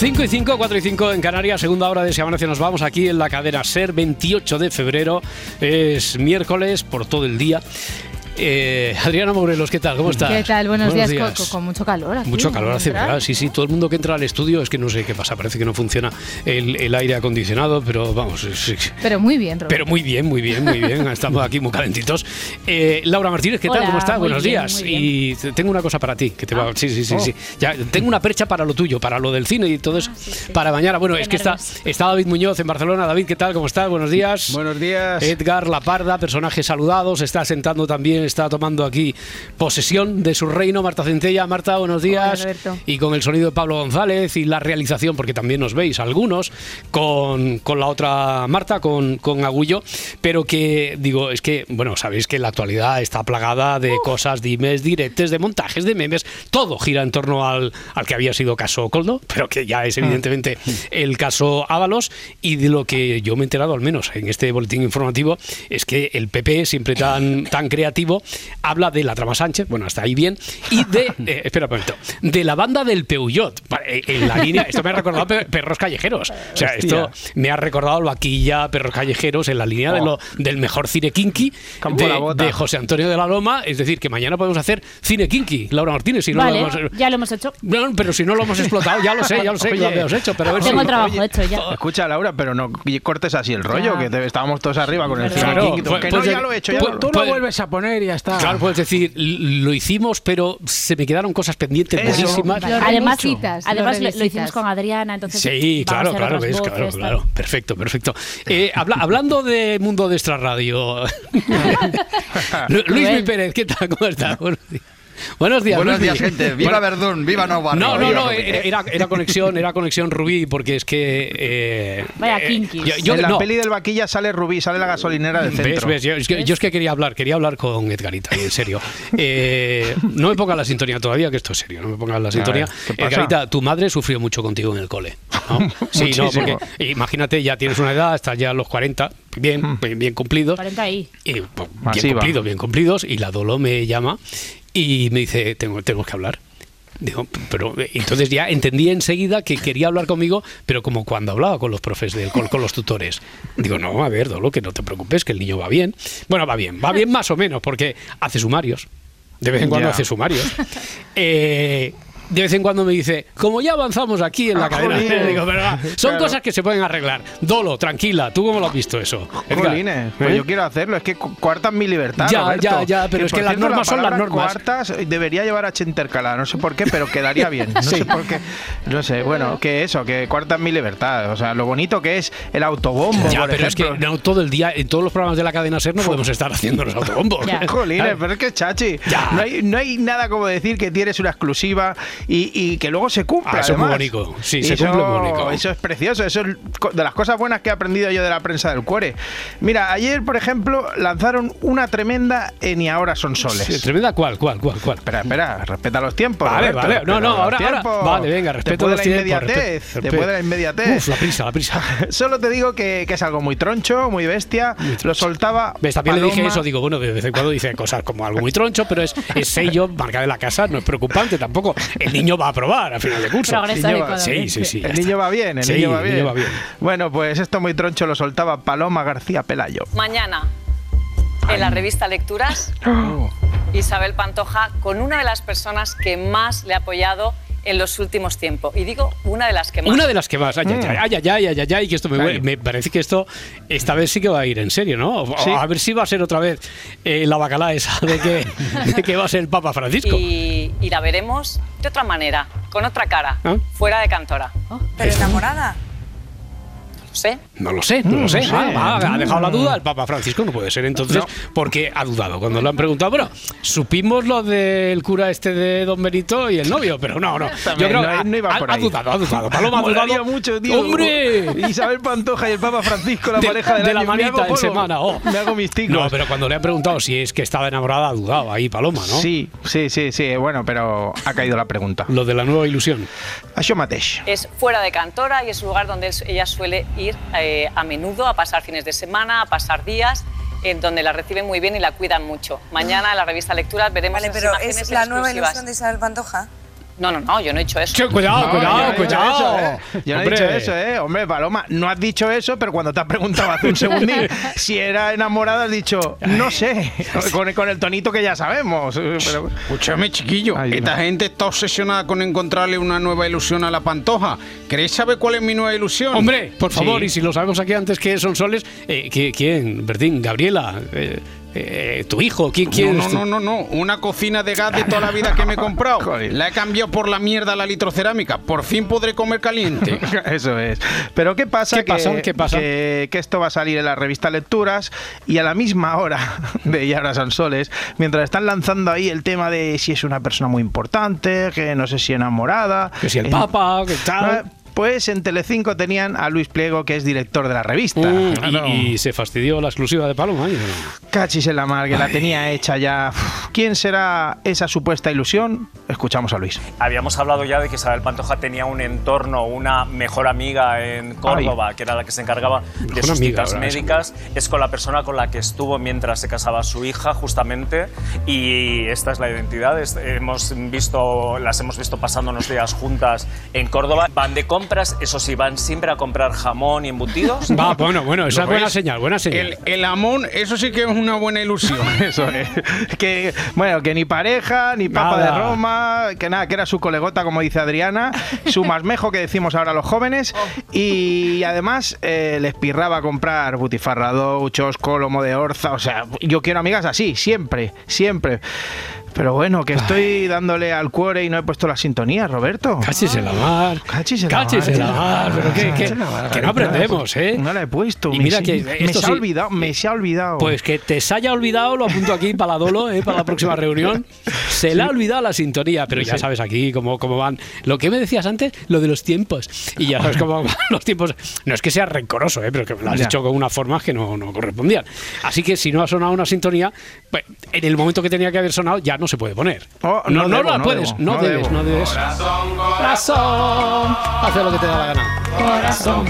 Cinco y 5, 4 y 5 en Canarias, segunda hora de Amanece nos vamos aquí en la cadena SER, 28 de febrero, es miércoles por todo el día. Eh, Adriana Morelos, ¿qué tal? ¿Cómo estás? ¿Qué tal? Buenos, días, Con, con- con mucho calor aquí. Mucho calor hace, ¿verdad? Sí, sí, todo el mundo que entra al estudio es que no sé qué pasa, parece que no funciona el, el aire acondicionado, pero vamos, sí, sí. Pero muy bien, Roberto. Pero muy bien, muy bien, muy bien. Estamos aquí muy calentitos. Eh, Laura Martínez, ¿qué tal? Hola, ¿Cómo estás? Buenos bien, días. Y te- tengo una cosa para ti. Que te va, sí, sí, sí, Oh. sí. Ya, tengo una percha para lo tuyo, para lo del cine y todo eso. Para mañana. Bueno, Qué es que está, está David Muñoz en Barcelona. David, ¿qué tal? ¿Cómo estás? Buenos días. Buenos días. Edgar La Parda, personaje saludado, se está sentando también, está tomando aquí posesión de su reino. Marta Centella, Marta, buenos días. Hola, y con el sonido de Pablo González y la realización, porque también nos veis algunos, con, con la otra Marta, con, con Agullo, pero que digo, es que, bueno, sabéis que la actualidad está plagada de cosas, dimes, diretes, de montajes, de memes, todo gira en torno al, al que había sido caso Coldo, pero que ya es evidentemente el caso Ábalos, y de lo que yo me he enterado, al menos en este boletín informativo, es que el PP, siempre tan, tan creativo, habla de la trama Sánchez, bueno, hasta ahí bien, y de, eh, espera un momento, de la banda del Peugeot, Pa- eh, en la línea, esto me ha recordado pe- perros callejeros, o sea, esto me ha recordado vaquilla, perros callejeros, en la línea de lo, del mejor cine kinky de, José Antonio de la Loma, es decir, que mañana podemos hacer cine kinky, Laura Martínez, si no Vale, lo hemos... ya lo hemos hecho. No, pero si no lo hemos explotado, ya lo sé, ya lo sé que lo habíamos hecho, pero a ver si... Tengo el trabajo Oye, hecho ya. Escucha, Laura, pero no cortes así el rollo, Ya. que te- estábamos todos arriba con el cine Claro, King, pues- que pues no, ya- ya lo he hecho. ya pues- lo- tú lo puede- vuelves a poner y ya está. Claro, puedes decir, lo hicimos, pero se me quedaron cosas pendientes Eso. buenísimas. Lo Además, revisitas, además lo, hicimos con Adriana, entonces. Sí, claro, claro, ves, voces, claro, tal. claro. Perfecto, perfecto. Eh, habla- hablando de Mundo de Extra Radio, Lu- Luis Pérez, ¿qué tal? ¿Cómo estás? Buenos días. Buenos días, Buenos días, gente. Viva Bueno, Verdún, viva Nova. No, no, no, era, conexión, era conexión Rubí, porque es que. eh, Vaya eh, yo- en la no. peli del vaquilla sale Rubí, sale la gasolinera del ¿Ves, centro. ves? Yo, es que, yo es que quería hablar, quería hablar con Edgarita, en serio. Eh, no me pongas la sintonía todavía, que esto es serio, no me pongas la sintonía. ver. Edgarita, tu madre sufrió mucho contigo en el cole. ¿no? Sí, no, porque imagínate, ya tienes una edad, estás ya a los 40, bien, bien, bien cumplidos. 40 ahí. Y, pues, bien cumplidos, bien cumplidos. Y la Dolo me llama y me dice, tengo, tenemos que hablar. Digo, pero entonces ya entendí enseguida que quería hablar conmigo, pero como cuando hablaba con los profes del col, con los tutores. Digo, no, a ver, Dolo, que no te preocupes, que el niño va bien. Bueno, va bien, va bien más o menos, porque hace sumarios. De vez en cuando hace sumarios. Eh, de vez en cuando me dice, como ya avanzamos aquí en la Ah, cadena, digo, pero va, son Claro. cosas que se pueden arreglar. Dolo, tranquila, ¿tú cómo lo has visto eso? Jolines, pues ¿Eh? yo quiero hacerlo, es que cuartas mi libertad. Ya, Roberto. ya, ya, pero es que las normas la son las normas. Cuartas debería llevar H intercalada, no sé por qué, pero quedaría bien. No Sí. sé por qué. No sé, bueno, que eso, que cuartas mi libertad. O sea, lo bonito que es el autobombo. Ya, por pero es que no todo el día, en todos los programas de la cadena SER no podemos estar haciendo los autobombos. Jolines, pero es que chachi. Ya. No hay, no hay nada como decir que tienes una exclusiva y, y que luego se cumpla. Ah, eso es muy además. bonito. Sí, se eso, cumple muy bonito. Eso es precioso. Eso es de las cosas buenas que he aprendido yo de la prensa del cuore. Mira, ayer, por ejemplo, lanzaron una tremenda en Y ahora son soles. Sí, tremenda cuál, cuál, cuál, cuál. Espera, espera, respeta los tiempos. Vale, Roberto, vale. No, respeta no, ahora. Vale, venga, de los la tiempos, inmediatez. Después de la inmediatez. Uf, la prisa, la prisa. Solo te digo que, que es algo muy troncho, muy bestia. Lo soltaba. ¿Ves? También le dije eso, digo, bueno, de vez en cuando dice cosas como algo muy troncho, pero es, es sello, marca de la casa, no es preocupante tampoco. El niño va a aprobar a final de curso. Progreso Niño va- adecuadamente. Sí, sí, sí. El niño va bien, el Sí, niño va bien. va bien. Bueno, pues esto muy troncho lo soltaba Paloma García Pelayo. Mañana, en la revista Lecturas, Isabel Pantoja con una de las personas que más le ha apoyado en los últimos tiempos. Y digo una de las que más. Una de las que más. Ay, ay, mm. ay, ay, ay, ay, que esto me, me, parece que esto esta vez sí que va a ir en serio, ¿no? A ver si va a ser otra vez eh, la bacalá esa de que, que, va a ser el Papa Francisco. Y, la veremos de otra manera, con otra cara, ¿Ah? fuera de Cantora. Oh, pero enamorada sé. No lo sé, no, lo sé. Ah, ha dejado la duda el Papa Francisco, no puede ser entonces, porque ha dudado. Cuando lo han preguntado, bueno, supimos lo del cura este de Don Benito y el novio, pero no, no. Yo creo que no, iba por ahí. Ha dudado, ha dudado. Paloma ha dudado. mucho, tío. ¡Hombre! Isabel Pantoja y el Papa Francisco, la de, pareja de, de la manita en semana. Oh. Me hago mis ticos. No, pero cuando le han preguntado si es que estaba enamorada, ha dudado ahí, Paloma, ¿no? Sí, sí, sí, sí. Bueno, pero ha caído la pregunta. Lo de la nueva ilusión. Això mateix. Es fuera de Cantora y es un lugar donde ella suele ir eh, a menudo a pasar fines de semana, a pasar días en donde la reciben muy bien y la cuidan mucho. Mañana en la revista Lecturas veremos vale, pero ¿es la nueva ilusión de Isabel Pantoja? No, no, no, yo no he dicho eso. Che, cuidado, No, cuidado, yo no he dicho cuidado. eso, ¿eh? Yo no he dicho eso, ¿eh? Hombre, Paloma, no has dicho eso, pero cuando te has preguntado hace un segundín si era enamorada, has dicho, no sé, con, con el tonito que ya sabemos. Pero, Escúchame, chiquillo. Ay, Esta no. gente está obsesionada con encontrarle una nueva ilusión a la pantoja. ¿Queréis saber cuál es mi nueva ilusión? Hombre, por favor, Sí. y si lo sabemos aquí antes que son soles, eh, ¿qui- ¿quién? Bertín, Gabriela, eh, eh, tu hijo, ¿quién, quién No, no, no, no, no. Una cocina de gas de toda la vida que me he comprado. La he cambiado por la mierda a la litrocerámica. Por fin podré comer caliente. Eso es. Pero ¿qué pasa? ¿Qué que, pasa? ¿Qué pasa? Que, que esto va a salir en la revista Lecturas y a la misma hora de Y ahora son soles, mientras están lanzando ahí el tema de si es una persona muy importante, que no sé si enamorada. Que si el en- Papa, que tal. Pues en Telecinco tenían a Luis Pliego, que es director de la revista. Mm, y- Claro. y, se fastidió la exclusiva de Paloma. ¿eh? ¿o no? Cachis en la mar, que la tenía hecha ya. Uf, ¿Quién será esa supuesta ilusión? Escuchamos a Luis. Habíamos hablado ya de que Isabel Pantoja tenía un entorno, una mejor amiga en Córdoba, que era la que se encargaba de Mejor sus amiga, citas ahora, médicas. Es con la persona con la que estuvo mientras se casaba su hija, justamente. Y esta es la identidad. Es- hemos visto, las hemos visto pasando unos días juntas en Córdoba. Van de compras, eso sí, van siempre a comprar jamón y embutidos. Va, bueno, bueno, esa ¿Lo es buena ves? señal, buena señal. El, el amón, eso sí que es una buena ilusión. Eso es. Que, bueno, que ni pareja, ni papa Nada. de Roma, que nada, que era su colegota, como dice Adriana, su masmejo que decimos ahora los jóvenes, y además eh, les pirraba a comprar butifarradou, chosco, lomo de orza, o sea, yo quiero amigas así, siempre, siempre. Pero bueno, que estoy dándole al cuore y no he puesto la sintonía, Roberto. Cachis en la mar. Cachis en la Cachis mar. en la mar. Pero que, que- Cachis que no aprendemos, ¿eh? No la he puesto. Y mira que me se ha olvidado, me se ha olvidado. Pues que te se haya olvidado, lo apunto aquí para la Dolo, ¿eh? para la próxima reunión. Se le ha olvidado la sintonía, pero ya sabes aquí cómo, cómo van. Lo que me decías antes, lo de los tiempos. Y ya sabes cómo van los tiempos. No es que sea rencoroso, ¿eh? pero que lo has dicho con unas formas que no, no correspondían. Así que si no ha sonado una sintonía, pues, en el momento que tenía que haber sonado ya no se puede poner. Oh, no, no no debo, la no puedes, debo, no, no debes, debo. no debes. Corazón, haz lo que te da la gana. Corazón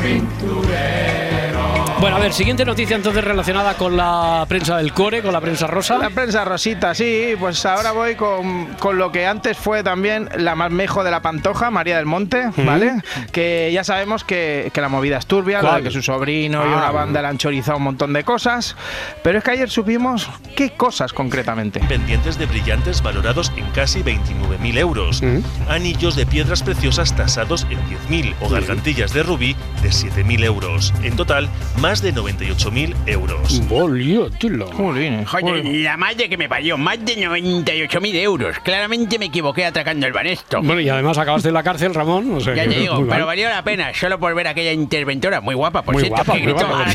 Bueno, a ver, siguiente noticia entonces relacionada con la prensa del core, con la prensa rosa. La prensa rosita, sí, pues ahora voy con, con lo que antes fue también la más mejo de la Pantoja, María del Monte, ¿vale? Que ya sabemos que, que la movida es turbia, lo de que su sobrino y Ah. una banda le han chorizado un montón de cosas, pero es que ayer supimos qué cosas concretamente. pendientes de brillantes valorados en casi 29.000 euros, anillos de piedras preciosas tasados en 10.000 o gargantillas de rubí de 7.000 euros. En total, más de 98.000 euros. Joder, la madre que me parió, más de 98.000 euros. Claramente me equivoqué atracando el banesto. Bueno, y además acabaste en la cárcel, Ramón. o sea Ya que te digo, muy mal. pero valió la pena, solo por ver a aquella interventora, muy guapa, por Muy cierto, guapa, que muy gritó, guapa. ¡al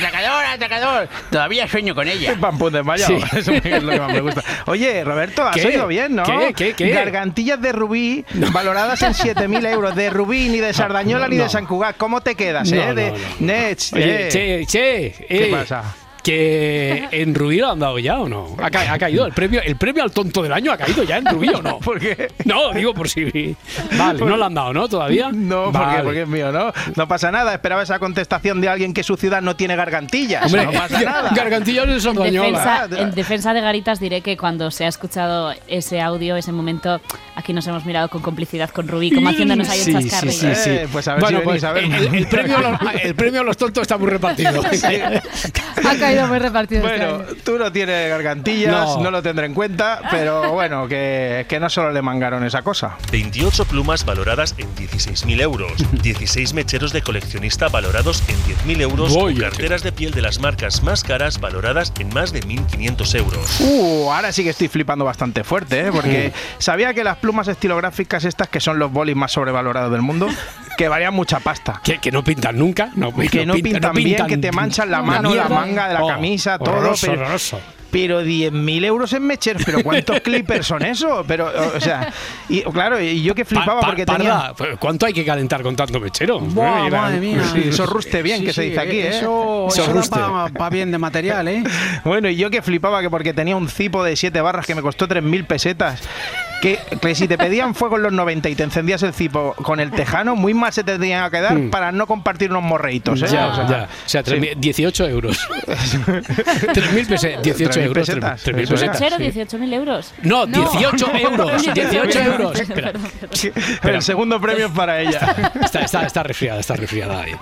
atracador! Todavía sueño con ella. Pam, pum, desmayado. Sí. Eso es lo que más me gusta. Oye, Roberto, has ¿Qué? oído bien, ¿no? ¿Qué? ¿Qué? ¿Qué? Gargantillas de rubí valoradas en 7.000 euros. De rubí, ni de Sardañola, no, ni de. San Cugat. ¿Cómo te quedas, No, eh? no, de no. Nets, Oye, eh. che, che. ¿Qué eh, pasa? Que en Rubí lo han dado ya o no? ¿Ha, ca- ha caído el premio, el premio al tonto del año ha caído ya en Rubí o no? ¿Por qué? No, digo por si. Vale, no lo han dado, ¿no? Todavía. No, porque, Vale. porque es mío, ¿no? No pasa nada. Esperaba esa contestación de alguien que su ciudad no tiene gargantillas. Hombre, no pasa nada. Gargantillas de En Sardañola. defensa, en defensa de Garitas diré que cuando se ha escuchado ese audio, ese momento, aquí nos hemos mirado con complicidad con Rubí, como haciéndonos ahí Sí, un sí, sí, sí. Eh, pues a ver bueno, si venís pues a verme. el, el premio a los, el premio a los tontos está muy repartido. Ha caído muy repartido este Bueno, año. tú no tienes gargantillas, No. no. lo tendré en cuenta, pero bueno, que, que no solo le mangaron esa cosa. 28 plumas valoradas en 16.000 euros, 16 mecheros de coleccionista valorados en 10.000 euros Voy, o carteras de piel de las marcas más caras valoradas en más de 1.500 euros. Uh, ahora sí que estoy flipando bastante fuerte, ¿eh? porque sabía que las plumas estilográficas estas, que son los bolis más sobrevalorados del mundo, que valían mucha pasta. Que, que no pintan nunca. No, que no, pintan, bien, que te manchan la mano, la manga de la Oh, camisa, todo. horroroso, pero, horroroso. Pero 10.000 euros en Mechers, pero ¿cuántos clippers son eso? Pero, o sea, y claro, y yo que flipaba Pa- pa- porque parda, tenía... pues, ¿Cuánto hay que calentar con tanto mechero? Buah, Eh, era- madre mía. Sí, eso ruste bien, Sí, que se dice aquí, ¿eh? Eso, Eso ruste. pa bien de material, ¿eh? Bueno, y yo que flipaba que porque tenía un cipo de 7 barras que me costó 3.000 pesetas. Que, que si te pedían fuego en los 90 y te encendías el cipo con el tejano, muy mal se te tenía que dar Mm. para no compartir unos morreitos, ¿eh? Ya, O sea, ya. O sea, tres sí. mil- 18 euros. 3.000 pesetas. 18 3.000 euros. pesetas, 3.000 eso era. pesetas. Cero, sí. 18.000 euros. No, 18 euros. 18 euros. El segundo premio es para ella. Está, está, está resfriada, está resfriada ahí.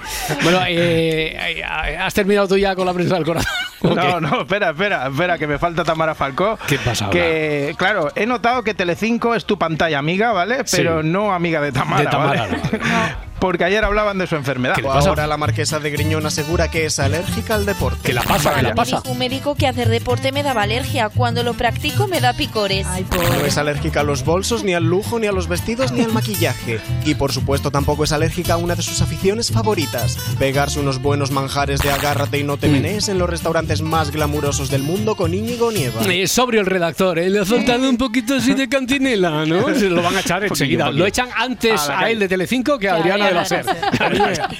Bueno, eh, ¿has terminado tú ya con la prensa del corazón? No, no, espera, espera, espera, que me falta Tamara Falcó. ¿Qué pasa ahora? Que, claro, he notado que Telecinco es tu pantalla amiga, ¿vale? Sí. Pero no amiga de Tamara, De Tamara, ¿vale? no, Porque ayer hablaban de su enfermedad. ¿Qué le pasa? Ahora la marquesa de Griñón asegura que es alérgica al deporte. ¿Qué la pasa? ¿Qué la Me pasa? dijo un médico que hacer deporte me daba alergia. Cuando lo practico me da picores. No es alérgica a los bolsos, ni al lujo, ni a los vestidos, ni al maquillaje. Y por supuesto tampoco es alérgica a una de sus aficiones favoritas. Pegarse unos buenos manjares de agárrate y no te Mm. menees en los restaurantes más glamurosos del mundo con Íñigo Nieva. Eh, sobrio el redactor, ¿eh? le ha faltado un poquito así de cantinela, ¿no? Se lo van a echar enseguida. Lo echan antes A a él de Telecinco que a Adriana la SER.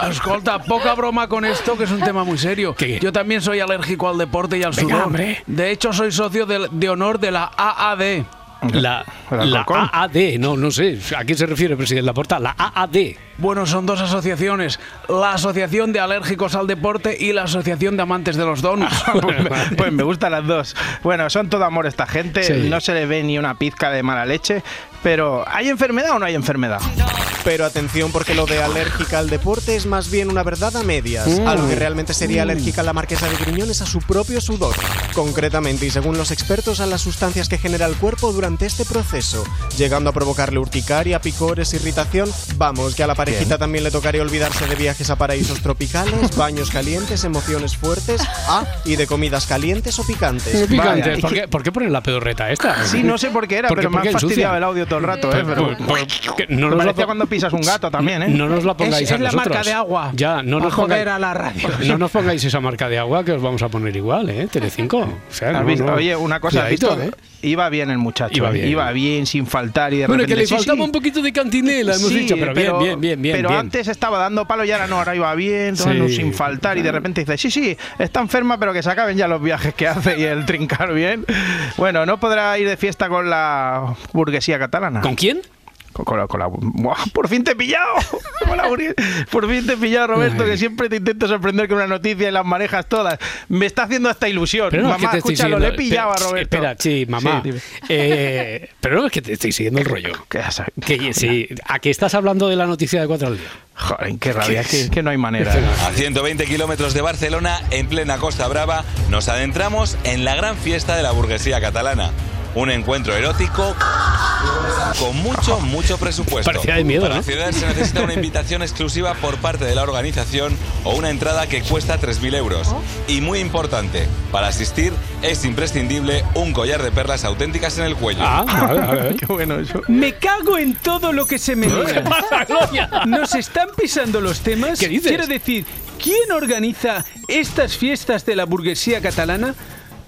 Escolta, poca broma con esto, que es un tema muy serio. ¿Qué? Yo también soy alérgico al deporte y al Venga, sudor. hombre. De hecho, soy socio de, de honor de la AAD. La. AAD, no, no sé. ¿A quién se refiere, presidente Laporta? La AAD. Bueno, son dos asociaciones. La Asociación de Alérgicos al Deporte y la Asociación de Amantes de los Donuts. pues, me, pues me gustan las dos. Bueno, son todo amor esta gente, Sí. no se le ve ni una pizca de mala leche, pero ¿hay enfermedad o no hay enfermedad? Pero atención porque lo de alérgica al deporte es más bien una verdad a medias. Mm. A lo que realmente sería alérgica la marquesa de Griñón es a su propio sudor. Concretamente y según los expertos a las sustancias que genera el cuerpo durante este proceso, llegando a provocarle urticaria, picores, irritación. Vamos, que a la parejita también le tocaría olvidarse de viajes a paraísos tropicales, baños calientes, emociones fuertes, ah, y de comidas calientes o picantes. Picantes. ¿Por, qué, por qué ponen la pedorreta esta? Sí, no sé por qué era, ¿Por qué- pero me qué han fastidiado ensucian? el audio todo el rato, ¿eh? Pero, Por- por- que no Me nos la parecía cuando pisas un gato también, ¿eh? No nos la pongáis Es- a es la nosotros. marca de agua. Ya, no nos joder pongáis, a la radio. No nos pongáis esa marca de agua que os vamos a poner igual, ¿eh? Telecinco. O sea, ¿Has no, visto? no. Oye, una cosa, ¿has Cuidadito, visto? ¿eh? Iba bien el muchacho. Iba Iba bien. bien, sin faltar y de Bueno, que repente... le sí, faltaba sí. un poquito de cantinela, hemos Sí, dicho, pero, bien, bien, bien, bien. Pero bien. antes estaba dando palo y ahora no, ahora iba bien, Sí. sin faltar y de repente dice, sí, sí, está enferma, pero que se acaben ya los viajes que hace y el trincar bien. Bueno, no podrá ir de fiesta con la burguesía catalana. ¿Con quién? Con, con la, con la- ¡Buah! ¡Por fin te he pillado! Por fin te he pillado, Roberto, Ay. que siempre te intento sorprender con una noticia y las manejas todas. Me está haciendo hasta ilusión. Pero no es que Mamá, te estoy escúchalo, le he pillado a Espera, Roberto. Espera, sí, mamá. Sí. Eh, pero no es que te estoy siguiendo el rollo. ¿Qué Que, sí, ¿A qué estás hablando de la noticia de cuatro al día? Joder, qué rabia, es que, que no hay manera. A 120 kilómetros de Barcelona, en plena Costa Brava, nos adentramos en la gran fiesta de la burguesía catalana. Un encuentro erótico con mucho, mucho presupuesto. Parecía de miedo, Para ¿no? acceder se necesita una invitación exclusiva por parte de la organización o una entrada que cuesta 3.000 euros. Y muy importante, para asistir es imprescindible un collar de perlas auténticas en el cuello. Ah, vale, vale. Qué bueno eso. Me cago en todo lo que se me ¿Qué pasa, Gloria? Nos están pisando los temas. ¿Qué dices? Quiero decir, ¿quién organiza estas fiestas de la burguesía catalana?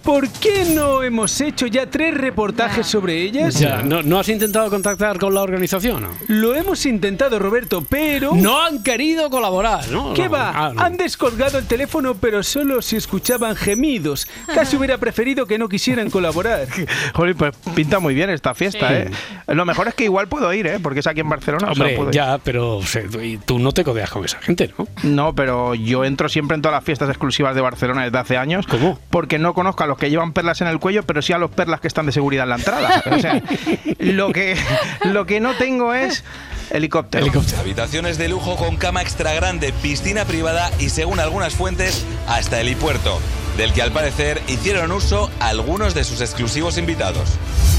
¿Por qué no hemos hecho ya tres reportajes sobre ellas? Ya, ¿no, ¿no has intentado contactar con la organización? Lo hemos intentado, Roberto, pero... No han querido colaborar, ¿no? ¿Qué No. va? Ah, no. Han descolgado el teléfono, pero solo si escuchaban gemidos. Casi hubiera preferido que no quisieran colaborar. Joder, pues pinta muy bien esta fiesta, Sí. ¿eh? Lo mejor es que igual puedo ir, ¿eh? Porque es aquí en Barcelona. o sea, Hombre, puedo ir. ya, pero o sea, y tú no te codeas con esa gente, ¿no? No, pero yo entro siempre en todas las fiestas exclusivas de Barcelona desde hace años. ¿Cómo? Porque no conozco a los que llevan perlas en el cuello, pero sí a los perlas que están de seguridad en la entrada. O sea, lo que, lo que no tengo es helicóptero. Habitaciones de lujo con cama extra grande, piscina privada y según algunas fuentes, hasta helipuerto, del que al parecer hicieron uso algunos de sus exclusivos invitados.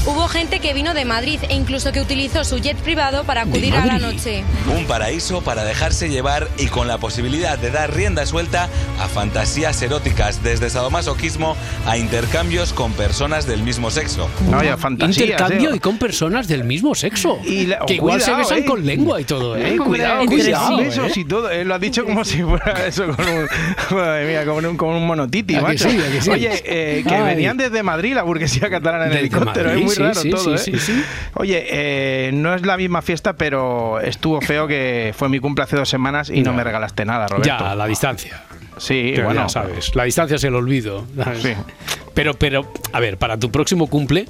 Hubo gente que vino de Madrid e incluso que utilizó su jet privado para acudir a la noche. Un paraíso para dejarse llevar y con la posibilidad de dar rienda suelta a fantasías eróticas, desde sadomasoquismo a intercambios con personas del mismo sexo. Vaya fantasías, Intercambio eh. y con personas del mismo sexo. Y la- que igual se cuidado, besan eh. con lengua y todo, ¿eh? Eh, cuidado, cuidado, sí, besos ¿eh? y todo. eh, lo has dicho como si fuera eso con un, madre mía, como un, como un monotiti, ¿A que macho. sí, sí? Oye, eh, que Ay. venían desde Madrid la burguesía catalana en Desde helicóptero. Madrid, es muy sí, raro sí, todo, sí, ¿eh? sí, sí. Oye, eh, no es la misma fiesta, pero estuvo feo que fue mi cumple hace dos semanas y no me regalaste nada, Roberto. Ya, a la distancia. Sí, Pero bueno. ya sabes, la distancia es el olvido. ¿sabes? Pero, pero, a ver, para tu próximo cumple,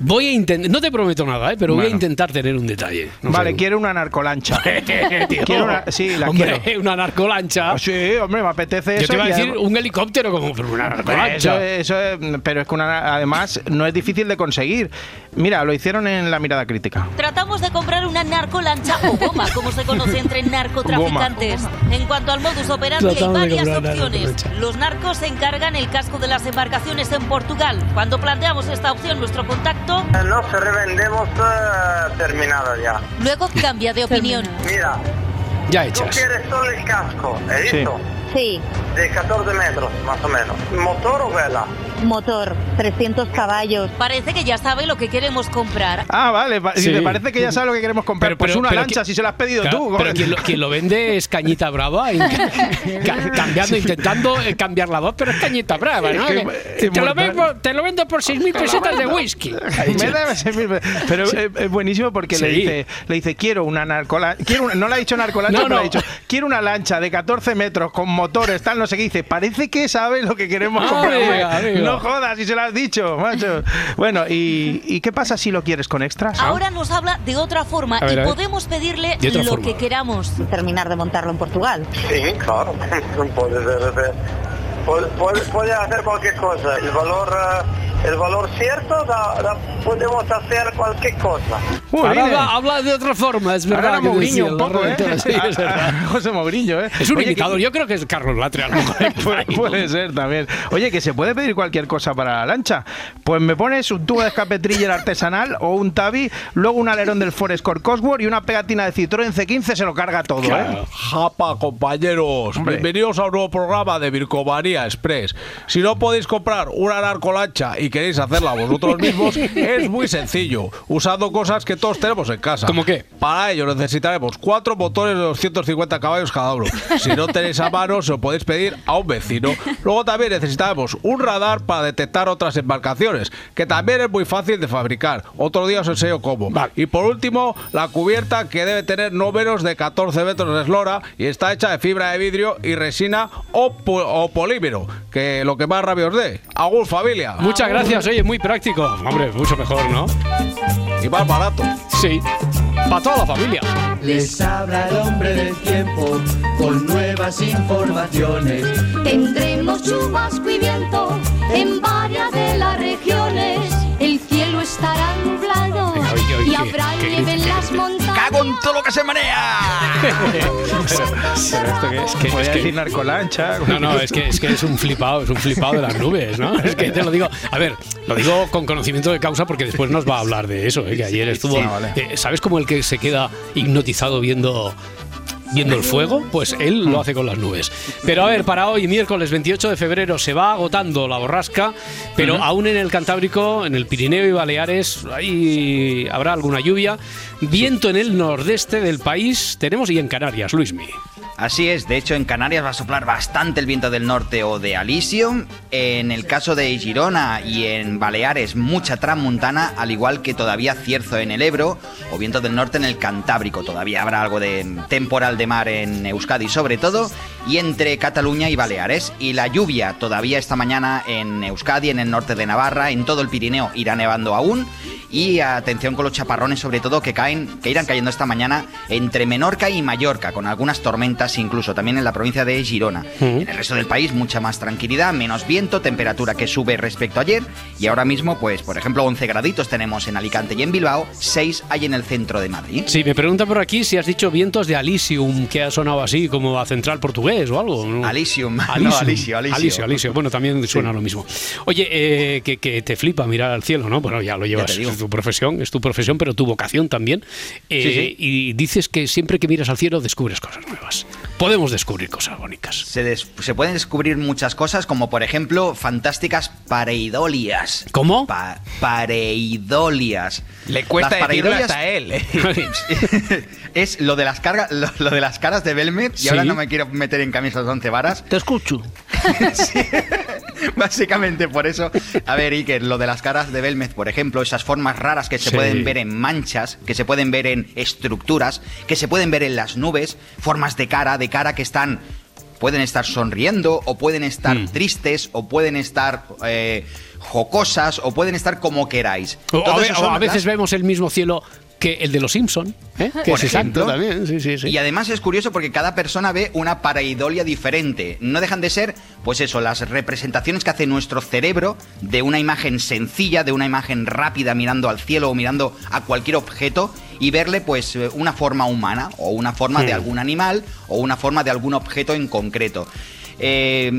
voy a intentar, no te prometo nada, ¿eh? pero voy a Hmm. Bueno. intentar tener un detalle. No Vale, quiero una narcolancha. Quiero una, sí, la Hombre, quiero. una narcolancha. Sí, hombre, me apetece eso. Yo te iba a decir un helicóptero como una narcolancha. Eso, eso es- pero es que una- además no es difícil de conseguir. Mira, lo hicieron en la mirada crítica. Tratamos de comprar una narcolancha o goma, como se conoce entre narcotraficantes. En cuanto al modus operandi, hay varias opciones. Los narcos se encargan el casco de las embarcaciones en Portugal. Cuando planteamos esta opción, nuestro contacto No se revendemos eh, terminada ya. luego cambia de opinión. Mira, Ya tú hechas. quieres solo el casco, ¿he Sí. visto? Sí, De 14 metros, más o menos. ¿Motor o vela? Motor, 300 caballos. Parece que ya sabe lo que queremos comprar. Ah, vale. pa- Sí. Me parece que ya sabes lo que queremos comprar. Pero- pues pero- una pero lancha, que- si se la has pedido Claro, tú. Pero quien lo, quien lo vende es Cañita Brava, y- ca- cambiando, intentando eh, cambiar la voz, pero es Cañita Brava, ¿no? Es que- Que- es te, lo vendo, te lo vendo por 6.000 pesetas de whisky. Me da Pero es, es buenísimo porque le dice, le dice, quiero una narcolancha. Quiero una- no le ha dicho narcolancha, No, pero le ha no. dicho, quiero una lancha de 14 metros con motores, tal, no sé qué. Dice, parece que sabe lo que queremos comprar. amiga, hombre. amiga. No jodas, si se lo has dicho, macho. Bueno, ¿y, y qué pasa si lo quieres con extras? Ahora nos habla de otra forma ver, y podemos pedirle lo forma. que queramos. Terminar de montarlo en Portugal. Sí, claro. puede Puede, puede- hacer cualquier cosa. El valor, el valor cierto, da- da- podemos hacer cualquier cosa. Ahora habla, habla de otra forma, es verdad. Ahora que Mourinho decía, un poco, ¿eh? Sí, es. José Mourinho, ¿eh? Es un Oye, que- imitador, yo creo que es Carlos Latre. a lo mejor. Puede, puede ser también. Oye, que se puede pedir cualquier cosa para la lancha. Pues me pones un tubo de escape Triller artesanal o un tabi, luego un alerón del Ford Escort Cosworth y una pegatina de Citroën C15 se lo carga todo, ¿eh? Japa, compañeros. Hombre. Bienvenidos a un nuevo programa de Vircomanía Express. Si no podéis comprar una narcolancha y queréis hacerla vosotros mismos, es muy sencillo, usando cosas que todos tenemos en casa. ¿Cómo qué? Para ello necesitaremos cuatro motores de 250 caballos cada uno. Si no tenéis a mano, se lo podéis pedir a un vecino. Luego también necesitaremos un radar para detectar otras embarcaciones, que también es muy fácil de fabricar. Otro día os enseño cómo. Y por último, la cubierta que debe tener no menos de 14 metros de eslora y está hecha de fibra de vidrio y resina o, po- o polímero, que lo que más rabia os dé. Agur familia. Muchas gracias, oye, muy práctico. Hombre, mucho mejor, ¿no? Y más barato. Sí, para toda la familia. Les habla el hombre del tiempo con nuevas informaciones. Tendremos chubasco y viento en varias de las regiones. Y ¿qué- habrá nieve en las montañas. ¡Cago en todo lo que se marea! Pero esto que es que podía decir narcolancha. No, no, es que, es que es un flipado, es un flipado de las nubes, ¿no? Es que te lo digo. A ver, lo digo con conocimiento de causa porque después nos va a hablar de eso, ¿eh? que ayer estuvo. sí, vale. eh, ¿Sabes cómo el que se queda hipnotizado viendo. Viendo el fuego, pues él lo hace con las nubes. Pero a ver, para hoy, miércoles 28 de febrero, se va agotando la borrasca, pero Ujú. aún en el Cantábrico, en el Pirineo y Baleares, ahí habrá alguna lluvia. Viento en el nordeste del país tenemos y en Canarias, Luismi. Así es, de hecho en Canarias va a soplar bastante el viento del norte o de Alisio. En el caso de Girona y en Baleares, mucha transmontana, al igual que todavía cierzo en el Ebro o viento del norte en el Cantábrico. Todavía habrá algo de temporal de mar en Euskadi sobre todo y entre Cataluña y Baleares. Y la lluvia todavía esta mañana en Euskadi, en el norte de Navarra, en todo el Pirineo irá nevando aún. Y atención con los chaparrones sobre todo que caen, que irán cayendo esta mañana entre Menorca y Mallorca, con algunas tormentas incluso también en la provincia de Girona. En el resto del país mucha más tranquilidad, menos viento, temperatura que sube respecto a ayer y ahora mismo pues por ejemplo 11 graditos tenemos en Alicante y en Bilbao, 6 hay en el centro de Madrid. Sí, me pregunta por aquí si has dicho vientos de Alisium, que ha sonado así como a central portugués o algo. ¿no? Alisium, no, Alisio, Alisio. Alisio, Alisio. Bueno, también suena lo mismo. Oye, eh, que, que te flipa mirar al cielo, ¿no? Bueno, ya lo llevas, es tu profesión, es tu profesión, pero tu vocación también. Eh, Sí, sí. Y dices que siempre que miras al cielo descubres cosas nuevas. Podemos descubrir cosas bonitas. Se, des- se pueden descubrir muchas cosas, como por ejemplo fantásticas pareidolias. ¿Cómo? Pa- pareidolias. Le cuesta decirlo pareidolias- hasta él. ¿eh? es lo de las cargas, lo, lo de las caras de Belmet, y Sí. ahora no me quiero meter en camisas de once varas. Te escucho. Básicamente por eso. A ver, Iker, lo de las caras de Belmez, por ejemplo, esas formas raras que se Sí. pueden ver en manchas, que se pueden ver en estructuras, que se pueden ver en las nubes, formas de cara, de cara que están. Pueden estar sonriendo, o pueden estar Mm. tristes, o pueden estar eh, jocosas, o pueden estar como queráis. O, a, ve- eso o son a veces las- vemos el mismo cielo que el de los Simpson, ¿eh? que por es exacto también. Sí, sí, sí. Y además es curioso porque cada persona ve una pareidolia diferente. No dejan de ser, pues eso, las representaciones que hace nuestro cerebro de una imagen sencilla, de una imagen rápida mirando al cielo o mirando a cualquier objeto y verle pues eh, una forma humana o una forma de Hmm. algún animal o una forma de algún objeto en concreto. Eh,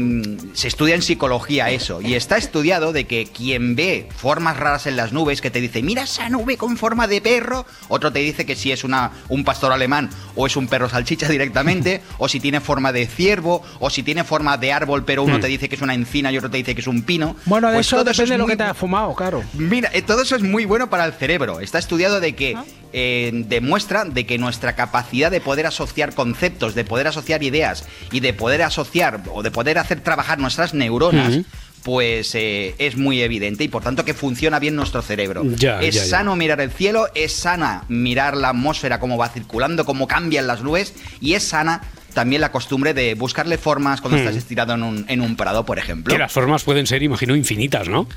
se estudia en psicología eso y está estudiado de que quien ve formas raras en las nubes que te dice mira esa nube con forma de perro otro te dice que si es una, un pastor alemán o es un perro salchicha directamente o si tiene forma de ciervo o si tiene forma de árbol pero uno Hmm. te dice que es una encina y otro te dice que es un pino Bueno, de Pues eso todo depende es de lo muy que te has fumado, claro. Mira, eh, todo eso es muy bueno para el cerebro. Está estudiado de que eh, demuestra de que nuestra capacidad de poder asociar conceptos, de poder asociar ideas y de poder asociar o de poder hacer trabajar nuestras neuronas. Pues eh, es muy evidente y por tanto que funciona bien nuestro cerebro. Ya, es ya, ya. sano mirar el cielo, es sana mirar la atmósfera, cómo va circulando, cómo cambian las nubes y es sana también la costumbre de buscarle formas cuando Hmm. estás estirado en un, en un prado, por ejemplo. Que las formas pueden ser, imagino, infinitas, ¿no?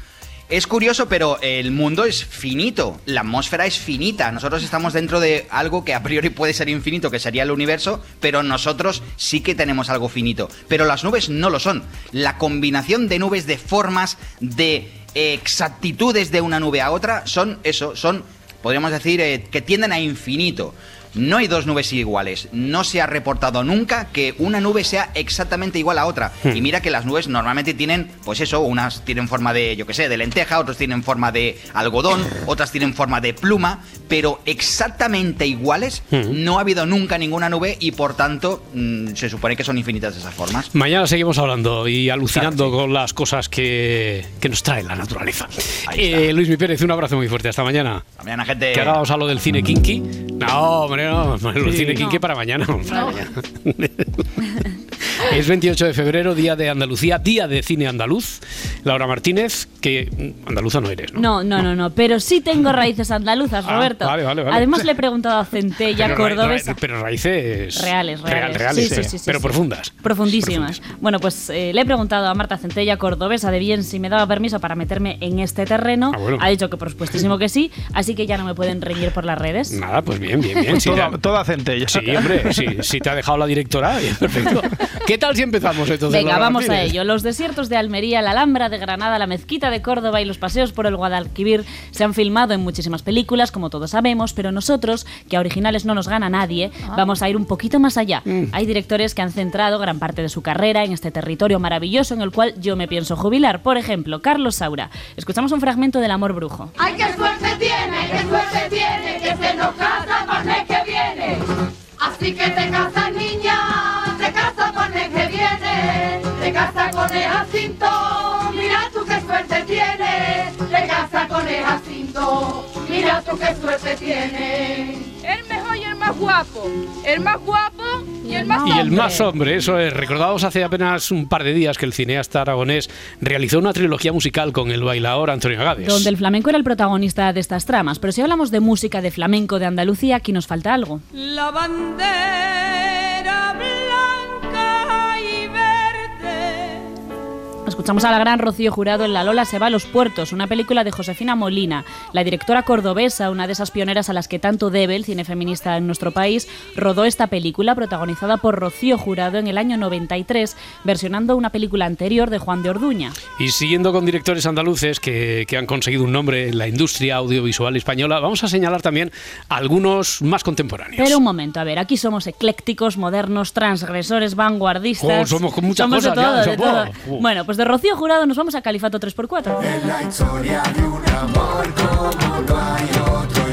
Es curioso, pero el mundo es finito, la atmósfera es finita. Nosotros estamos dentro de algo que a priori puede ser infinito, que sería el universo, pero nosotros sí que tenemos algo finito. Pero las nubes no lo son. La combinación de nubes, de formas, de exactitudes de una nube a otra, son eso, son, podríamos decir, eh, que tienden a infinito. No hay dos nubes iguales. No se ha reportado nunca que una nube sea exactamente igual a otra. Hmm. Y mira que las nubes normalmente tienen, pues eso, unas tienen forma de, yo qué sé, de lenteja, otras tienen forma de algodón, otras tienen forma de pluma, pero exactamente iguales Hmm. no ha habido nunca ninguna nube y por tanto mm, se supone que son infinitas esas formas. Mañana seguimos hablando y alucinando con las cosas que, que nos trae la naturaleza. Eh, Luis Mi Pérez, un abrazo muy fuerte. Hasta mañana. Hasta mañana, gente. Que ahora vamos a lo del cine kinky. No, hombre, no. El Sí. para mañana. para mañana. Es 28 de febrero, día de Andalucía, día de cine andaluz. Laura Martínez, que andaluza no eres, ¿no? No, no, no, no, pero sí tengo raíces andaluzas, Ah, Roberto. vale, vale, vale. Además le he preguntado a Centella Pero ra- Cordobesa. ra- pero raíces. Reales, reales. reales, Sí, sí, sí, sí, pero sí. profundas. Profundísimas. Bueno, pues eh, le he preguntado a Marta Centella Cordobesa de bien si me daba permiso para meterme en este terreno. Ah, bueno. Ha dicho que por supuestísimo que sí, así que ya no me pueden reñir por las redes. Nada, pues bien, bien, bien. Sí, Toda- toda centella. Sí, hombre, sí, si te ha dejado la directora, bien, perfecto. ¿Qué tal si empezamos entonces? Venga, Laura vamos a ello. Los desiertos de Almería, la Alhambra de Granada, la mezquita de Córdoba y los paseos por el Guadalquivir se han filmado en muchísimas películas, como todos sabemos, pero nosotros, que a originales no nos gana nadie, vamos a ir un poquito más allá. Hay directores que han centrado gran parte de su carrera en este territorio maravilloso en el cual yo me pienso jubilar. Por ejemplo, Carlos Saura. Escuchamos un fragmento del Amor Brujo. ¡Ay, qué suerte tiene, qué suerte tiene, que se nos casa el que viene! Así que te casas, niña, viene, te casas con el Jacinto, mira tú qué suerte tienes, te casas con el Jacinto, mira tú qué suerte tienes. El mejor y el más guapo. El más guapo y el más Y el hombre. más hombre, eso es. Recordados hace apenas un par de días que el cineasta aragonés realizó una trilogía musical con el bailador Antonio Gades. Donde el flamenco era el protagonista de estas tramas. Pero si hablamos de música de flamenco de Andalucía, aquí nos falta algo. La bandera blanca Escuchamos a la gran Rocío Jurado en La Lola se va a los puertos, una película de Josefina Molina. La directora cordobesa, una de esas pioneras a las que tanto debe el cine feminista en nuestro país, rodó esta película protagonizada por Rocío Jurado en el año 93, versionando una película anterior de Juan de Orduña. Y siguiendo con directores andaluces que, que han conseguido un nombre en la industria audiovisual española, vamos a señalar también algunos más contemporáneos. Pero un momento, a ver, aquí somos eclécticos, modernos, transgresores, vanguardistas. Oh, somos con muchas Somos de cosas, todo, ya, de todo. oh. Bueno, pues de Rocío Jurado nos vamos a Califato 3x4.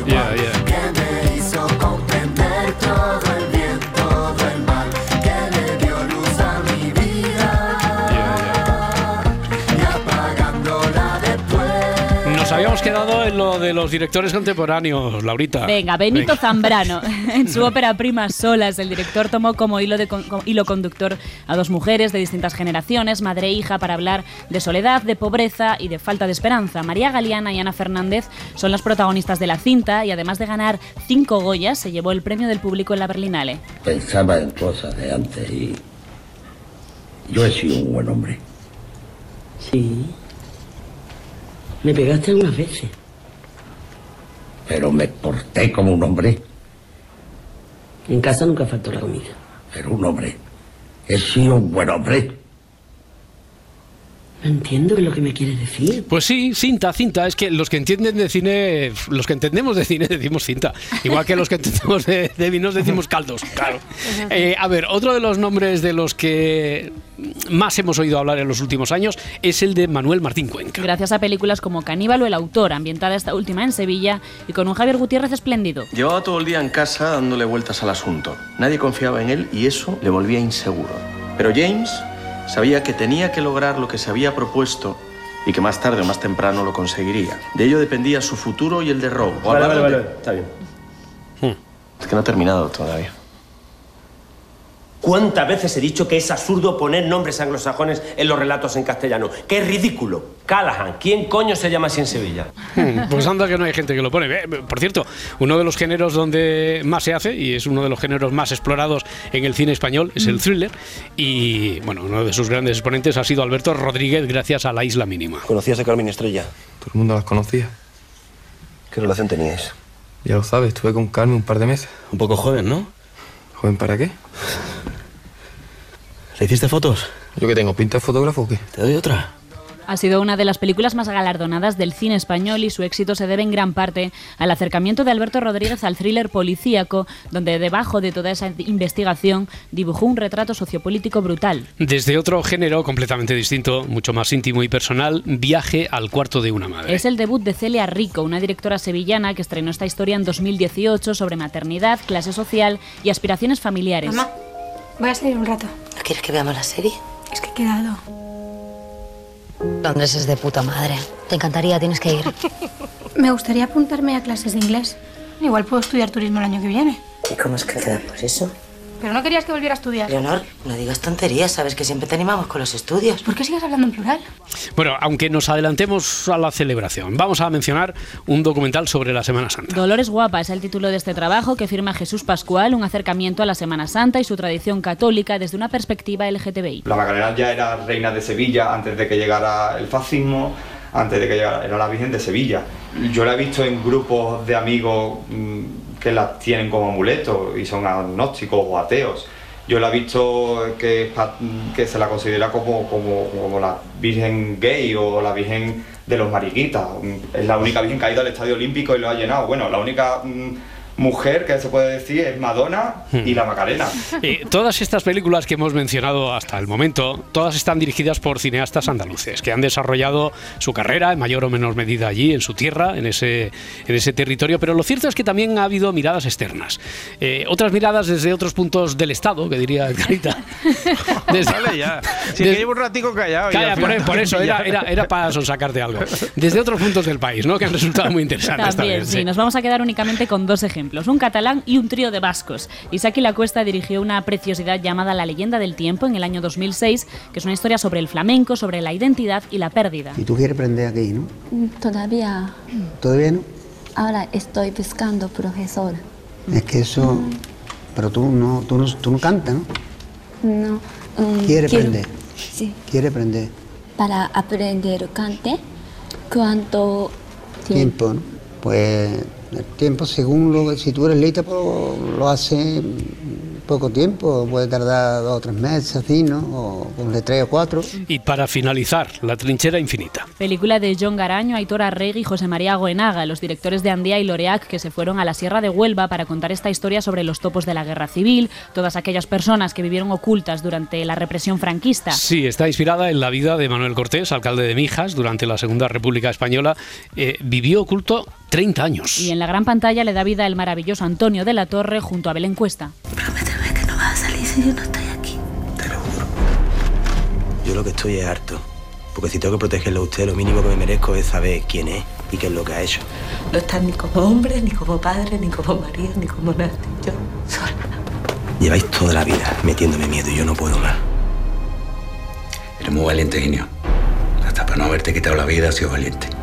Yeah, yeah. que me hizo comprender todo el habíamos quedado en lo de los directores contemporáneos, Laurita. Venga, Benito Venga. Zambrano. En su ópera prima Solas, el director tomó como hilo, de como hilo conductor a dos mujeres de distintas generaciones, madre e hija, para hablar de soledad, de pobreza y de falta de esperanza. María Galeana y Ana Fernández son las protagonistas de la cinta y además de ganar cinco Goyas, se llevó el premio del público en la Berlinale. Pensaba en cosas de antes y yo he sido un buen hombre. Sí. Me pegaste algunas veces. Pero me porté como un hombre. En casa nunca faltó la comida. Pero un hombre. He sido un buen hombre. No entiendo qué es lo que me quieres decir. Pues sí, cinta, cinta. Es que los que entienden de cine, los que entendemos de cine decimos cinta. Igual que los que entendemos de, de vinos decimos caldos. Claro. Eh, a ver, otro de los nombres de los que más hemos oído hablar en los últimos años es el de Manuel Martín Cuenca. Gracias a películas como Caníbal o El Autor, ambientada esta última en Sevilla y con un Javier Gutiérrez espléndido. Llevaba todo el día en casa dándole vueltas al asunto. Nadie confiaba en él y eso le volvía inseguro. Pero James sabía que tenía que lograr lo que se había propuesto y que más tarde o más temprano lo conseguiría. De ello dependía su futuro y el de Rowe. Vale, vale, vale, está bien. Es que no ha terminado todavía. ¿Cuántas veces he dicho que es absurdo poner nombres anglosajones en los relatos en castellano? ¡Qué ridículo! Callahan, ¿quién coño se llama así en Sevilla? Hmm, Pues anda que no hay gente que lo pone. Por cierto, uno de los géneros donde más se hace y es uno de los géneros más explorados en el cine español es el thriller. Y bueno, uno de sus grandes exponentes ha sido Alberto Rodríguez gracias a La Isla Mínima. ¿Conocías a Carmen Estrella? Todo el mundo las conocía. ¿Qué relación teníais? Ya lo sabes, estuve con Carmen un par de meses. Un poco joven, ¿no? ¿Joven para qué? ¿Le hiciste fotos? ¿Yo que tengo pinta de fotógrafo o qué? ¿Te doy otra? Ha sido una de las películas más galardonadas del cine español y su éxito se debe en gran parte al acercamiento de Alberto Rodríguez al thriller policíaco, donde debajo de toda esa investigación dibujó un retrato sociopolítico brutal. Desde otro género completamente distinto, mucho más íntimo y personal, Viaje al cuarto de una madre. Es el debut de Celia Rico, una directora sevillana que estrenó esta historia en 2018 sobre maternidad, clase social y aspiraciones familiares. Mamá, voy a salir un rato. ¿No quieres que veamos la serie? Es que he quedado. Londres es de puta madre. Te encantaría, tienes que ir. Me gustaría apuntarme a clases de inglés. Igual puedo estudiar turismo el año que viene. ¿Y cómo es que queda por eso? Pero no querías que volviera a estudiar. Leonor, no digas tonterías, sabes que siempre te animamos con los estudios. ¿Por qué sigues hablando en plural? Bueno, aunque nos adelantemos a la celebración, vamos a mencionar un documental sobre la Semana Santa. Dolores Guapa es el título de este trabajo que firma Jesús Pascual, un acercamiento a la Semana Santa y su tradición católica desde una perspectiva LGTBI. La Macarena ya era reina de Sevilla antes de que llegara el fascismo, antes de que llegara, era la Virgen de Sevilla. Yo la he visto en grupos de amigos mm, que la tienen como amuleto y son agnósticos o ateos. Yo la he visto que, que se la considera como, como, como la Virgen gay o la Virgen de los mariquitas. Es la única Virgen que ha ido al Estadio Olímpico y lo ha llenado. Bueno, la única mm, mujer que se puede decir es Madonna y la Macarena. Eh, todas estas películas que hemos mencionado hasta el momento, todas están dirigidas por cineastas andaluces que han desarrollado su carrera en mayor o menor medida allí, en su tierra, en ese, en ese territorio. Pero lo cierto es que también ha habido miradas externas. Eh, otras miradas desde otros puntos del Estado, que diría Edgarita. Desde- Vale, ya. Si Des- que llevo un ratico callado. y Calla, al por, final por eso, era, era, era para sacarte algo. Desde otros puntos del país, ¿no? Que han resultado muy interesantes También, también. sí, nos vamos a quedar únicamente con dos ejemplos, un catalán y un trío de vascos. Isaki Lacuesta dirigió una preciosidad llamada La leyenda del tiempo en el año 2006, que es una historia sobre el flamenco, sobre la identidad y la pérdida. Y tú quieres aprender aquí, ¿no? Todavía. ¿Todavía no? Ahora estoy buscando profesor. Es que eso... Pero tú no, tú no, tú no cantas, ¿no? No. mm, Quiere quiero- aprender. Sí. Quiere aprender. para aprender cante? ¿Cuánto Tiempo, ¿no? Pues el tiempo, según lo si tú eres lista, pues lo hace poco tiempo, puede tardar dos o tres meses, así, ¿no? O pues, de tres o cuatro. Y para finalizar, La trinchera infinita. Película de John Garaño, Aitor Arregui y José María Goenaga, los directores de Andía y Loreac que se fueron a la Sierra de Huelva para contar esta historia sobre los topos de la guerra civil, todas aquellas personas que vivieron ocultas durante la represión franquista. Sí, está inspirada en la vida de Manuel Cortés, alcalde de Mijas, durante la Segunda República Española. Eh, vivió oculto 30 años. Y en la gran pantalla le da vida el maravilloso Antonio de la Torre junto a Belén Cuesta. Si yo no estoy aquí. Yo lo que estoy es harto. Porque si tengo que protegerlo a usted, lo mínimo que me merezco es saber quién es y qué es lo que ha hecho. No estás ni como hombre, ni como padre, ni como marido, ni como nadie. Yo Lleváis toda la vida metiéndome miedo y yo no puedo más. Eres muy valiente, Genio. Hasta para no haberte quitado la vida has sido valiente.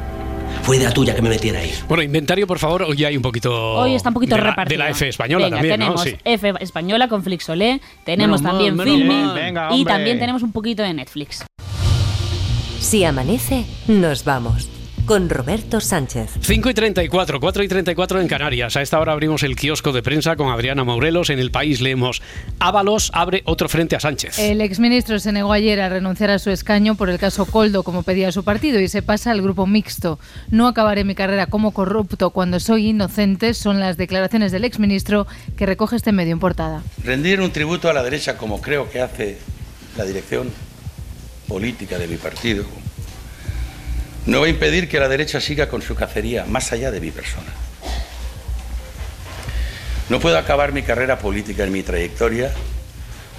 Fue idea tuya que me metiera ahí. Bueno, inventario, por favor, hoy hay un poquito. Hoy está un poquito de la, repartido. De la F española Venga, también, tenemos ¿no? Sí. F española con Flixolé, tenemos Menos también mal, menos Filmin mal. Venga, y también tenemos un poquito de Netflix. Si amanece, nos vamos. Con Roberto Sánchez. 5 y 34, 4 y 34 en Canarias. A esta hora abrimos el kiosco de prensa con Adriana Maurelos. En el país leemos: Ábalos abre otro frente a Sánchez. El exministro se negó ayer a renunciar a su escaño por el caso Coldo, como pedía su partido, y se pasa al grupo mixto. No acabaré mi carrera como corrupto cuando soy inocente, son las declaraciones del exministro que recoge este medio en portada. Rendir un tributo a la derecha como creo que hace la dirección política de mi partido no va a impedir que la derecha siga con su cacería más allá de mi persona. No puedo acabar mi carrera política en mi trayectoria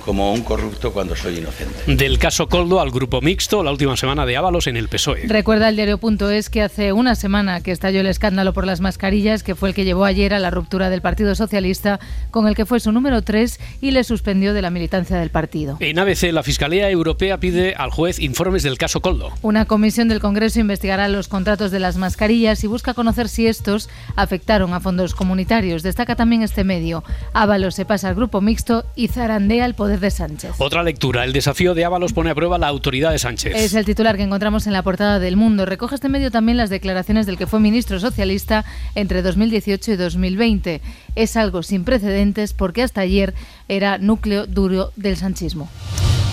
como un corrupto cuando soy inocente. Del caso Coldo al grupo mixto, la última semana de Ábalos en el PSOE. Recuerda el diario.es que hace una semana que estalló el escándalo por las mascarillas, que fue el que llevó ayer a la ruptura del Partido Socialista, con el que fue su número 3 y le suspendió de la militancia del partido. En ABC, la Fiscalía Europea pide al juez informes del caso Coldo. Una comisión del Congreso investigará los contratos de las mascarillas y busca conocer si estos afectaron a fondos comunitarios. Destaca también este medio. Ábalos se pasa al grupo mixto y zarandea el poder de Sánchez. Otra lectura, el desafío de Ábalos pone a prueba la autoridad de Sánchez. Es el titular que encontramos en la portada del Mundo. Recoge este medio también las declaraciones del que fue ministro socialista entre 2018 y 2020. Es algo sin precedentes porque hasta ayer era núcleo duro del sanchismo.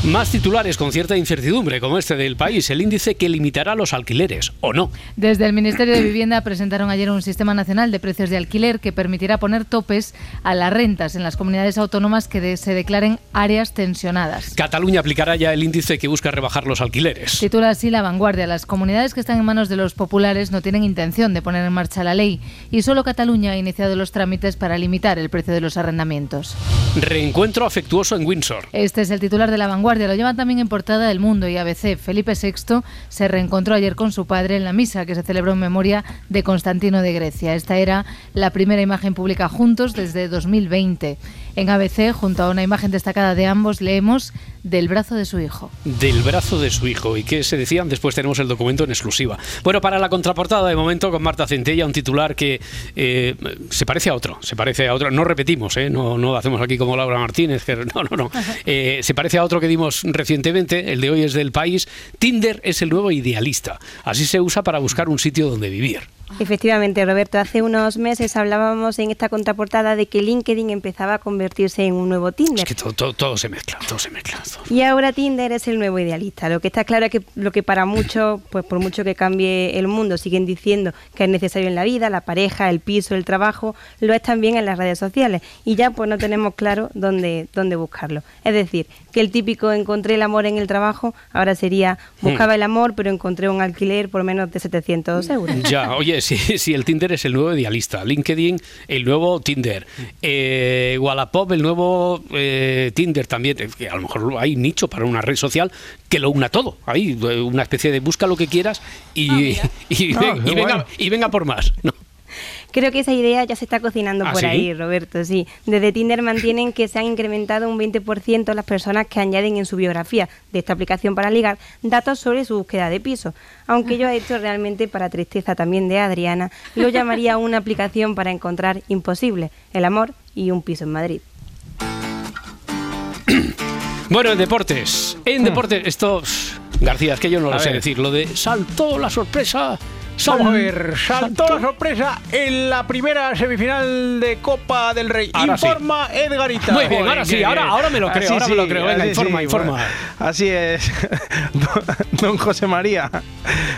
Más titulares con cierta incertidumbre, como este del país, el índice que limitará los alquileres, ¿o no? Desde el Ministerio de Vivienda presentaron ayer un sistema nacional de precios de alquiler que permitirá poner topes a las rentas en las comunidades autónomas que de- se declaren áreas tensionadas. Cataluña aplicará ya el índice que busca rebajar los alquileres. Titula así La Vanguardia. Las comunidades que están en manos de los populares no tienen intención de poner en marcha la ley y solo Cataluña ha iniciado los trámites para limitar el precio de los arrendamientos. Reencuentro afectuoso en Windsor. Este es el titular de La Vanguardia. Lo llevan también en portada El Mundo y ABC. Felipe VI se reencontró ayer con su padre en la misa que se celebró en memoria de Constantino de Grecia. Esta era la primera imagen pública juntos desde 2020. En ABC, junto a una imagen destacada de ambos, leemos del brazo de su hijo. Del brazo de su hijo. ¿Y qué se decían? Después tenemos el documento en exclusiva. Bueno, para la contraportada de momento con Marta Centella, un titular que eh, se parece a otro. Se parece a otro. No repetimos, ¿eh? no, no hacemos aquí como Laura Martínez. Que, no, no, no. Eh, se parece a otro que dimos recientemente. El de hoy es del país. Tinder es el nuevo idealista. Así se usa para buscar un sitio donde vivir. Efectivamente, Roberto, hace unos meses hablábamos en esta contraportada de que LinkedIn empezaba a convertirse en un nuevo Tinder. Es que todo, todo, todo se mezcla, todo se mezcla. Y ahora Tinder es el nuevo idealista. Lo que está claro es que lo que para muchos, pues por mucho que cambie el mundo, siguen diciendo que es necesario en la vida, la pareja, el piso, el trabajo, lo es también en las redes sociales. Y ya pues no tenemos claro dónde, dónde buscarlo. Es decir, que el típico encontré el amor en el trabajo, ahora sería buscaba el amor, pero encontré un alquiler por menos de 700 euros. Ya, oye, si, si el Tinder es el nuevo idealista, LinkedIn el nuevo Tinder, eh, Wallapop el nuevo eh, Tinder también, que a lo mejor hay nicho para una red social que lo una todo, hay eh, una especie de busca lo que quieras y, y, Ah, ven- y venga, y venga por más. ¿no? Creo que esa idea ya se está cocinando ¿Ah, por sí? ahí, Roberto, sí. Desde Tinder mantienen que se han incrementado un 20% las personas que añaden en su biografía de esta aplicación para ligar datos sobre su búsqueda de piso. Aunque yo esto realmente, para tristeza también de Adriana, lo llamaría una aplicación para encontrar imposible, el amor y un piso en Madrid. Bueno, en deportes, en deportes, esto García, es que yo no lo A sé ver. decir. Lo de saltó la sorpresa. Vamos a ver, saltó la sorpresa en la primera semifinal de Copa del Rey. Ahora sí. informa Edgarita. Muy bien, ahora sí, ahora- ahora me lo creo, Así ahora me lo creo. Venga, informa, sí, informa. bueno, así es. Don José María,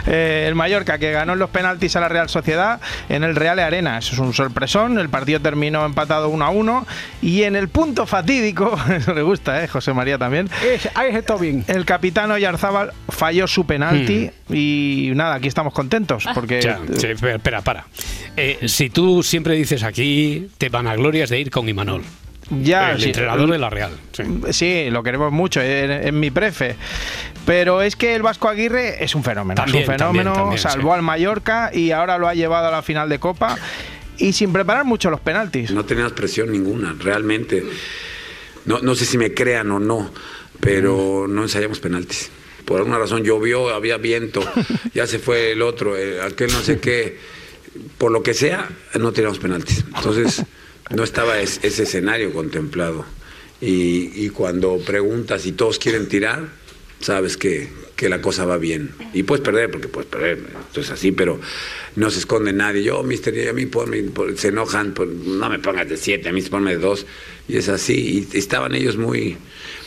eh, el Mallorca, que ganó en los penaltis a la Real Sociedad en el Real Arena. Eso es un sorpresón. El partido terminó empatado 1 a 1. Y en el punto fatídico, eso le gusta, ¿eh? José María también. ahí está bien. El capitán Oyarzábal falló su penalti. Y nada, aquí estamos contentos. Porque Ya, sí, espera, para. Eh, si tú siempre dices aquí, te vanaglorias de ir con Imanol. Ya, el sí. entrenador de la Real. Sí. Sí, lo queremos mucho, es, mi prefe. Pero es que el Vasco Aguirre es un fenómeno. También, es un fenómeno, también, también, salvó al Mallorca y ahora lo ha llevado a la final de Copa y sin preparar mucho los penaltis. No teníamos presión ninguna, realmente. No, no sé si me crean o no, pero no ensayamos penaltis. Por alguna razón llovió, había viento, ya se fue el otro, eh, aquel no sé qué. Por lo que sea, no teníamos penaltis. Entonces, no estaba es- ese escenario contemplado. Y, y cuando preguntas y todos quieren tirar, sabes que, que la cosa va bien. Y puedes perder, porque puedes perder, esto es así, pero no se esconde nadie. Yo, mister, y a mí ponme- por- se enojan, por- no me pongas de siete, a mí ponme de dos. Y es así. Y estaban ellos muy,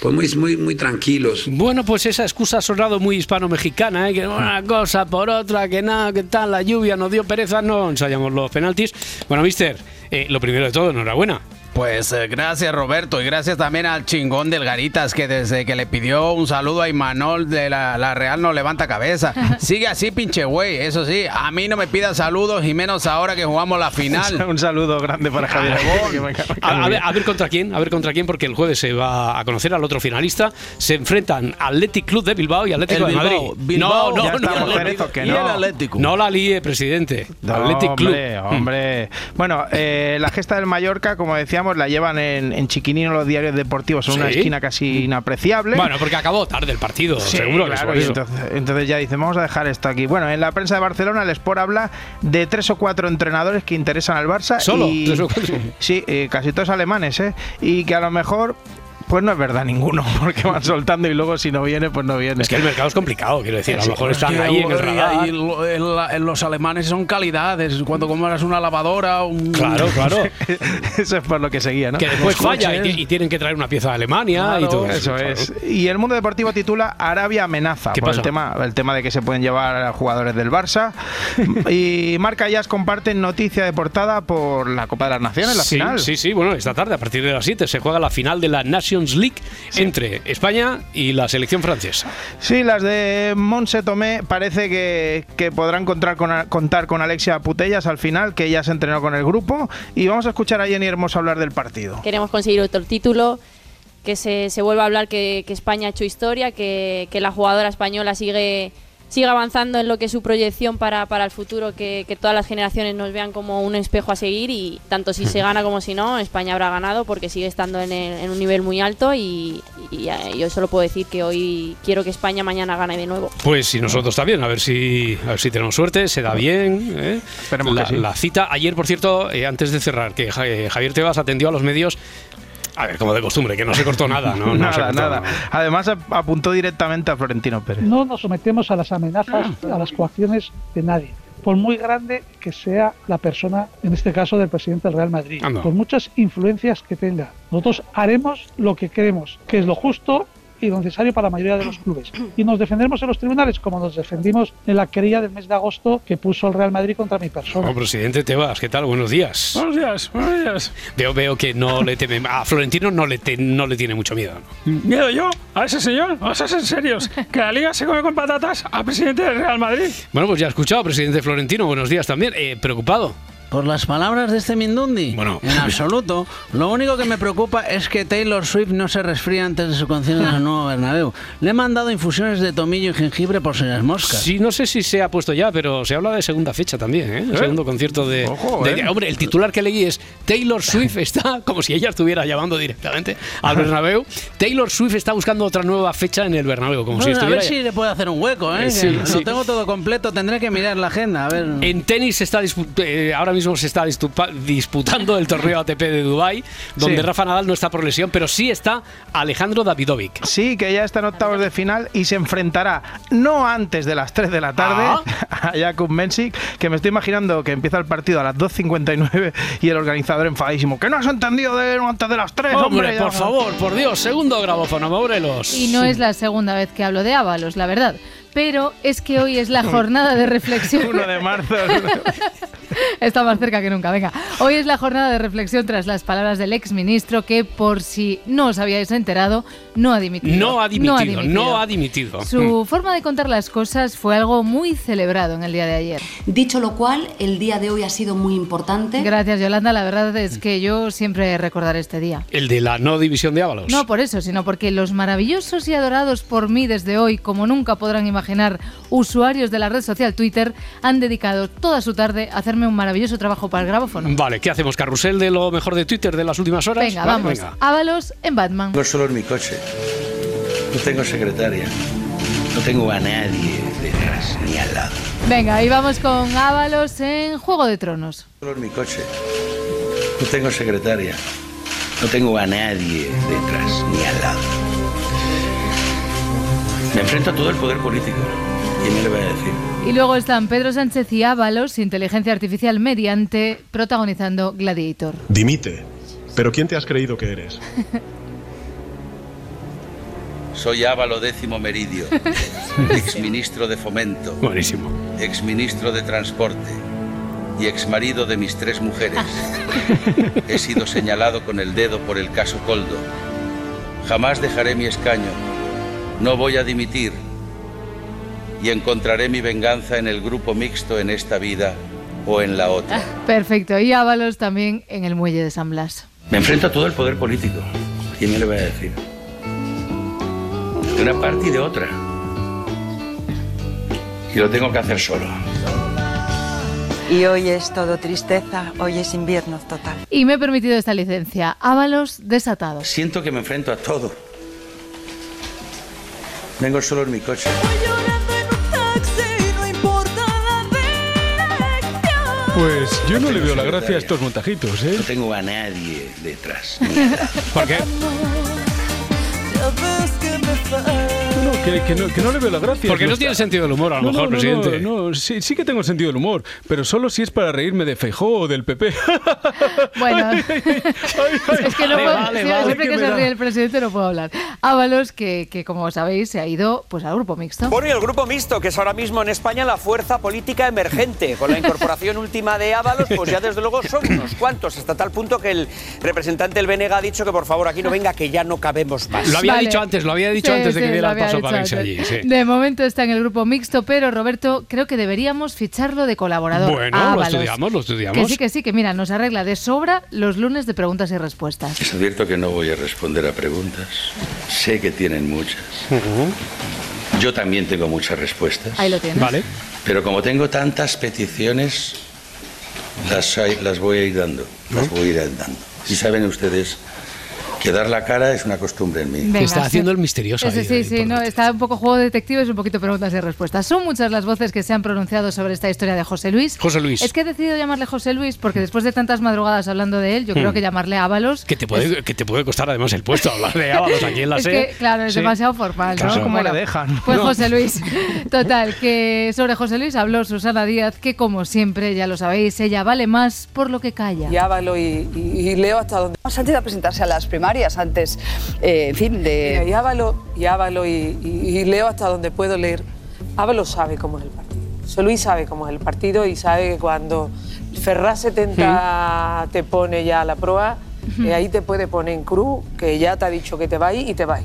pues muy, muy, muy tranquilos. Bueno, pues esa excusa ha sonado muy hispano-mexicana, ¿eh? que una cosa por otra, que nada, que tal, la lluvia nos dio pereza, no ensayamos los penaltis. Bueno, mister, eh, lo primero de todo, enhorabuena. Pues eh, gracias Roberto y gracias también al chingón del Garitas que desde que le pidió un saludo a Imanol de la, la Real no levanta cabeza. Sigue así pinche güey, eso sí, a mí no me pidas saludos y menos ahora que jugamos la final. Un saludo grande para Javier. A, a ver, a ver contra quién, a ver contra quién, porque el jueves se va a conocer al otro finalista. Se enfrentan Athletic Club de Bilbao y Atlético El de Bilbao, Madrid. Bilbao, no, ya no, no, no, Cerezo, que y el no. Atlético. no la líe, presidente. No, Athletic Club. hombre, hombre. Bueno, eh, la gesta del Mallorca, como decíamos, la llevan en, en chiquinino los diarios deportivos, en una esquina casi inapreciable. Bueno, porque acabó tarde el partido, Sí, seguro que claro, entonces, entonces ya dicen, vamos a dejar esto aquí. Bueno, en la prensa de Barcelona el Sport habla de tres o cuatro entrenadores que interesan al Barça. ¿Solo? y- ¿Tres o cuatro? Sí, eh, casi todos alemanes, ¿eh? Y que a lo mejor, pues no es verdad ninguno, porque van soltando y luego si no viene, pues no viene. Es que el mercado es complicado, quiero decir, a lo Sí, mejor es están ahí en el radar. y lo- en la- en los alemanes son calidades. Cuando compras una lavadora, un. Claro, claro. Eso es por lo que seguía, ¿no? Que después Los falla y, tienen que traer una pieza de Alemania y Claro, todo eso claro. es. Y el mundo deportivo titula Arabia amenaza ¿Qué por pasa? el tema, el tema de que se pueden llevar a jugadores del Barça. y Marca Jazz comparten noticia de portada por la Copa de las Naciones, la sí, final. Sí, sí, bueno, esta tarde a partir de las 7 se juega la final de la Nations League entre España y la selección francesa. Sí, las de Monse Tomé parece que, que podrán contar con, contar con Alexia Putellas al final, que ya se entrenó con el grupo. Y vamos a escuchar a Jenny Hermoso hablar del partido. Queremos conseguir otro título, que se, se vuelva a hablar que, que España ha hecho historia, que, que la jugadora española sigue, sigue avanzando en lo que es su proyección para, para el futuro, que, que todas las generaciones nos vean como un espejo a seguir y tanto si se gana como si no, España habrá ganado porque sigue estando en, el- en un nivel muy alto y, y, eh, yo solo puedo decir que hoy quiero que España mañana gane de nuevo. Pues si nosotros también, a ver si, a ver si tenemos suerte, se da bien. ¿eh? Esperemos la, que sí. la cita, ayer por cierto, eh, antes de cerrar, que Ja- Javier Tebas atendió a los medios, a ver, como de costumbre, que no se cortó nada, ¿no? No nada, cortó nada. Además ap- apuntó directamente a Florentino Pérez. No nos sometemos a las amenazas, a las coacciones de nadie. Por muy grande que sea la persona, en este caso del presidente del Real Madrid, Anda. por muchas influencias que tenga, nosotros haremos lo que queremos, que es lo justo y lo necesario para la mayoría de los clubes. Y nos defenderemos en los tribunales como nos defendimos en la querella del mes de agosto que puso el Real Madrid contra mi persona. Oh, presidente Tebas, ¿qué tal? Buenos días. Buenos días, buenos días. Veo, veo que no le teme, a Florentino no le, te- no le tiene mucho miedo. ¿no? ¿Miedo yo? ¿A ese señor? ¿Vamos a ser serios? ¿Que la liga se come con patatas al presidente del Real Madrid? Bueno, pues ya he escuchado, presidente Florentino, buenos días también. Eh, ¿Preocupado? Por las palabras de este Mindundi. Bueno. En absoluto. Lo único que me preocupa es que Taylor Swift no se resfríe antes de su concierto en el nuevo Bernabéu. Le he mandado infusiones de tomillo y jengibre por si las moscas. Sí, no sé si se ha puesto ya, pero se habla de segunda fecha también, ¿eh? El ¿Eh? segundo concierto de, Ojo, de- ¿eh? Hombre, el titular que leí es Taylor Swift está, como si ella estuviera llamando directamente al Bernabéu. Taylor Swift está buscando otra nueva fecha en el Bernabéu, como si Bueno, a estuviera... ver si le puedo hacer un hueco, ¿eh? Eh, sí, Que sí. Lo tengo todo completo, tendré que mirar la agenda. A ver. En tenis se está eh, ahora mismo mismo se está disputando el torneo ATP de Dubai, donde Sí. Rafa Nadal no está por lesión, pero sí está Alejandro Davidovic. Sí, que ya está en octavos de final y se enfrentará no antes de las 3 de la tarde Ah. a Jakub Mensik, que me estoy imaginando que empieza el partido a las 2.59 y el organizador enfadísimo. ¿Que no has entendido de no antes de las 3, hombre? Hombre, por no". favor, por Dios, segundo grabófono, Morelos. Y no es la segunda vez que hablo de Ábalos, la verdad. Pero es que hoy es la jornada de reflexión. 1 de marzo. Está más cerca que nunca, venga. Hoy es la jornada de reflexión tras las palabras del exministro que, por si no os habíais enterado, no ha dimitido. No ha dimitido, no ha dimitido. Su forma de contar las cosas fue algo muy celebrado en el día de ayer. Dicho lo cual, el día de hoy ha sido muy importante. Gracias, Yolanda. La verdad es que yo siempre recordaré este día. El de la no división de Ábalos. No por eso, sino porque los maravillosos y adorados por mí desde hoy, como nunca podrán imaginar, usuarios de la red social Twitter, han dedicado toda su tarde a hacerme un maravilloso trabajo para el grabófono. Vale, ¿qué hacemos? ¿Carrusel de lo mejor de Twitter de las últimas horas? Venga, Vale, vamos. venga. Ábalos en Batman. Tengo solo en mi coche. No tengo secretaria. No tengo a nadie detrás ni al lado. Venga, y vamos con Ábalos en Juego de Tronos. Solo en mi coche. No tengo secretaria. No tengo a nadie detrás ni al lado. Me enfrento a todo el poder político. ¿Quién me lo va a decir? Y luego están Pedro Sánchez y Ábalos, inteligencia artificial mediante, protagonizando Gladiator. Dimite. ¿Pero quién te has creído que eres? Soy Ávalo décimo Meridio, exministro de Fomento, Buenísimo. exministro de Transporte y exmarido de mis tres mujeres. He sido señalado con el dedo por el caso Coldo. Jamás dejaré mi escaño. No voy a dimitir. Y encontraré mi venganza en el grupo mixto en esta vida o en la otra. Perfecto, y Ábalos también en el muelle de San Blas. Me enfrento a todo el poder político. ¿Quién me lo va a decir? De una parte y de otra. Y lo tengo que hacer solo. Y hoy es todo tristeza, hoy es invierno total. Y me he permitido esta licencia. Ábalos desatados. Siento que me enfrento a todo. Vengo solo en mi coche. Pues yo no le veo la gracia a estos montajitos, ¿eh? No tengo a nadie detrás. ¿Por qué? Que, que no, que no le veo la gracia. Porque no está- tiene sentido del humor, a lo No, mejor, no, presidente. No, sí, sí que tengo sentido del humor, pero solo si es para reírme de Feijó o del PP. Bueno, es que no Vale, puedo, vale, sí, vale, siempre que se da. ríe el presidente no puedo hablar. Ábalos, que, que como sabéis se ha ido pues al grupo mixto. Bueno, y el grupo mixto, que es ahora mismo en España la fuerza política emergente. Con la incorporación última de Ábalos, pues ya desde luego son unos cuantos, hasta tal punto que el representante del Benega ha dicho que por favor aquí no venga, que ya no cabemos más. Lo había Vale. dicho antes, lo había dicho Sí, antes de sí, que diera el paso para allí. sí. De momento está en el grupo mixto, pero Roberto, creo que deberíamos ficharlo de colaborador. Bueno, a lo estudiamos, lo estudiamos. Que sí, que sí, que mira, nos arregla de sobra los lunes de preguntas y respuestas. Les advierto que no voy a responder a preguntas. Sé que tienen muchas. Yo también tengo muchas respuestas. Ahí lo tienes. Vale. Pero como tengo tantas peticiones, las, hay- las voy a ir dando. Las voy a ir dando. Y saben ustedes que dar la cara es una costumbre en mí. Venga, está sí. haciendo el misterioso ahí, sí, ahí, sí, no, está un poco juego de detectives, un poquito preguntas y respuestas. Son muchas las voces que se han pronunciado sobre esta historia de José Luis. José Luis. Es que he decidido llamarle José Luis porque después de tantas madrugadas hablando de él, yo creo Hmm. que llamarle Ábalos Que te, puede, que te puede costar además el puesto hablar de Ábalos aquí en la es SER. que, claro, es Sí. demasiado formal, ¿no? Claro. ¿Cómo Bueno, le dejan? Pues No. José Luis. Total, que sobre José Luis habló Susana Díaz, que como siempre, ya lo sabéis, ella vale más por lo que calla. Y Ávalo y, y- y Leo hasta donde... Antes de presentarse a las primarias, antes, eh, en fin, de... Y Ávalo, y, Ávalo y, y- y Leo hasta donde puedo leer. Ávalo sabe cómo es el partido. José Luis sabe cómo es el partido y sabe que cuando Ferraz 70 te pone ya a la proa, eh, ahí te puede poner en cruz, que ya te ha dicho que te va y te va.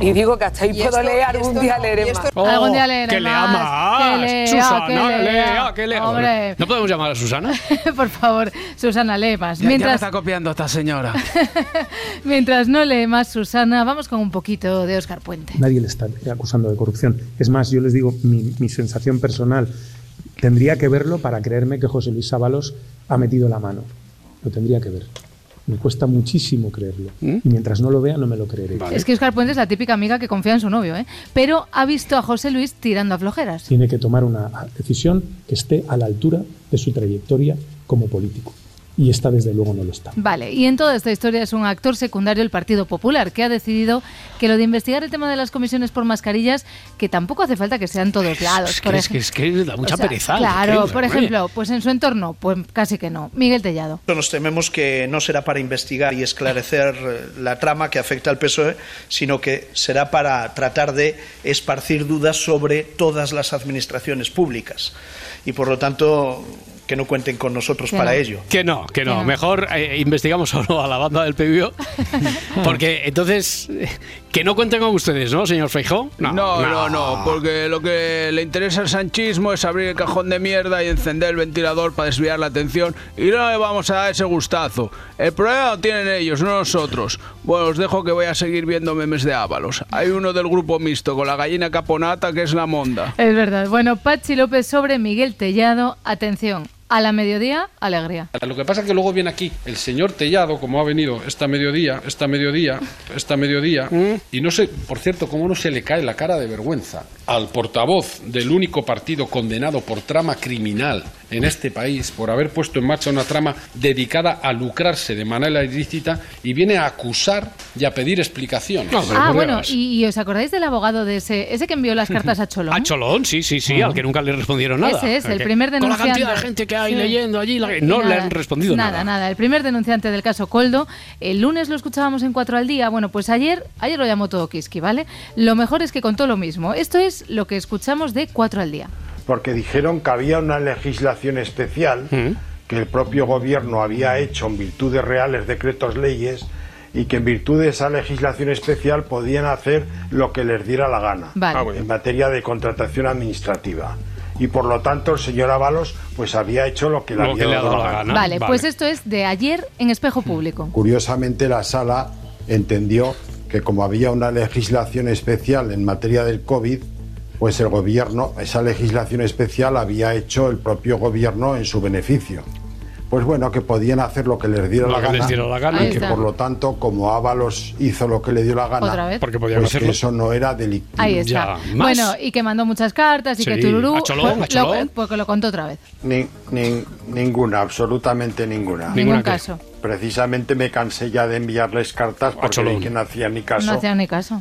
Y digo que hasta ahí puedo esto- leer, algún día no, leeré más. Oh, Algún día leeré que lea más, más. que lea, Susana, que lea. lea, que lea. Hombre. ¿No podemos llamar a Susana? por favor, Susana, lee más. Ya, ya me Mientras, está copiando esta señora. mientras no lee más Susana, vamos con un poquito de Oscar Puente. Nadie le está acusando de corrupción. Es más, yo les digo, mi, mi sensación personal, tendría que verlo para creerme que José Luis Ábalos ha metido la mano. Lo tendría que ver. Me cuesta muchísimo creerlo. Y mientras no lo vea, no me lo creeré. Es que Oscar Puente es la típica amiga que confía en su novio, ¿eh? Pero ha visto a José Luis tirando a flojeras. Tiene que tomar una decisión que esté a la altura de su trayectoria como político. Y esta, desde luego, no lo está. Vale, y en toda esta historia es un actor secundario el Partido Popular, que ha decidido que lo de investigar el tema de las comisiones por mascarillas, que tampoco hace falta que sean todos lados. Es por que, es, que, es que da mucha o sea, pereza. Claro, que- por ejemplo, pues en su entorno, pues casi que no. Miguel Tellado. Nos tememos que no será para investigar y esclarecer eh, la trama que afecta al PSOE, sino que será para tratar de esparcir dudas sobre todas las administraciones públicas. Y por lo tanto, que no cuenten con nosotros Que para no. ello. Que no, que no. Mejor eh, investigamos solo a la banda del PBO. Porque entonces, que no cuenten con ustedes, ¿no, señor Feijó? No, no, no, porque lo que le interesa al sanchismo es abrir el cajón de mierda y encender el ventilador para desviar la atención y no le vamos a dar ese gustazo. El problema lo tienen ellos, no nosotros. Bueno, os dejo que voy a seguir viendo memes de Ábalos. Hay uno del grupo mixto con la gallina caponata que es la monda. Es verdad. Bueno, Pachi López sobre Miguel Tellado. Atención, a la mediodía, alegría. Lo que pasa es que luego viene aquí el señor Tellado, como ha venido esta mediodía, esta mediodía, esta mediodía, y no sé, por cierto, cómo no se le cae la cara de vergüenza al portavoz del único partido condenado por trama criminal en este país, por haber puesto en marcha una trama dedicada a lucrarse de manera ilícita, y viene a acusar y a pedir explicaciones. ah, bueno, y, y os acordáis del abogado de ese, ese que envió las cartas a Cholón? A Cholón, sí, sí, sí, al que nunca le respondieron nada. Ese es, el Que- primer Con la denunciante. cantidad de gente que hay Sí. leyendo allí, la- no le Nada, han respondido nada. Nada, nada. El primer denunciante del caso Coldo, el lunes lo escuchábamos en Cuatro al Día. Bueno, pues ayer, ayer lo llamó todo Kiski, ¿vale? Lo mejor es que contó lo mismo. Esto es lo que escuchamos de Cuatro al Día. porque dijeron que había una legislación especial que el propio gobierno había hecho en virtud de reales decretos leyes y que en virtud de esa legislación especial podían hacer lo que les diera la gana Vale. Ah, en materia de contratación administrativa. Y por lo tanto el señor Ábalos pues había hecho lo que le había dado la gana. Vale, pues esto es de ayer en Espejo Público. Curiosamente la sala entendió que como había una legislación especial en materia del COVID, pues el gobierno, esa legislación especial había hecho el propio gobierno en su beneficio. Pues bueno, que podían hacer lo que les diera la que gana. les diera la gana. y que por lo tanto, como Ábalos hizo lo que le dio la gana. Porque podían pues que hacerlo. eso no era delictivo. Ahí está. Bueno, y que mandó muchas cartas y Sí, que tururú. Cholón, pues, lo- porque lo contó otra vez. Ni- ni- ninguna, absolutamente ninguna. Ningún caso. Precisamente me cansé ya de enviarles cartas porque no hacían ni caso. No hacía ni caso.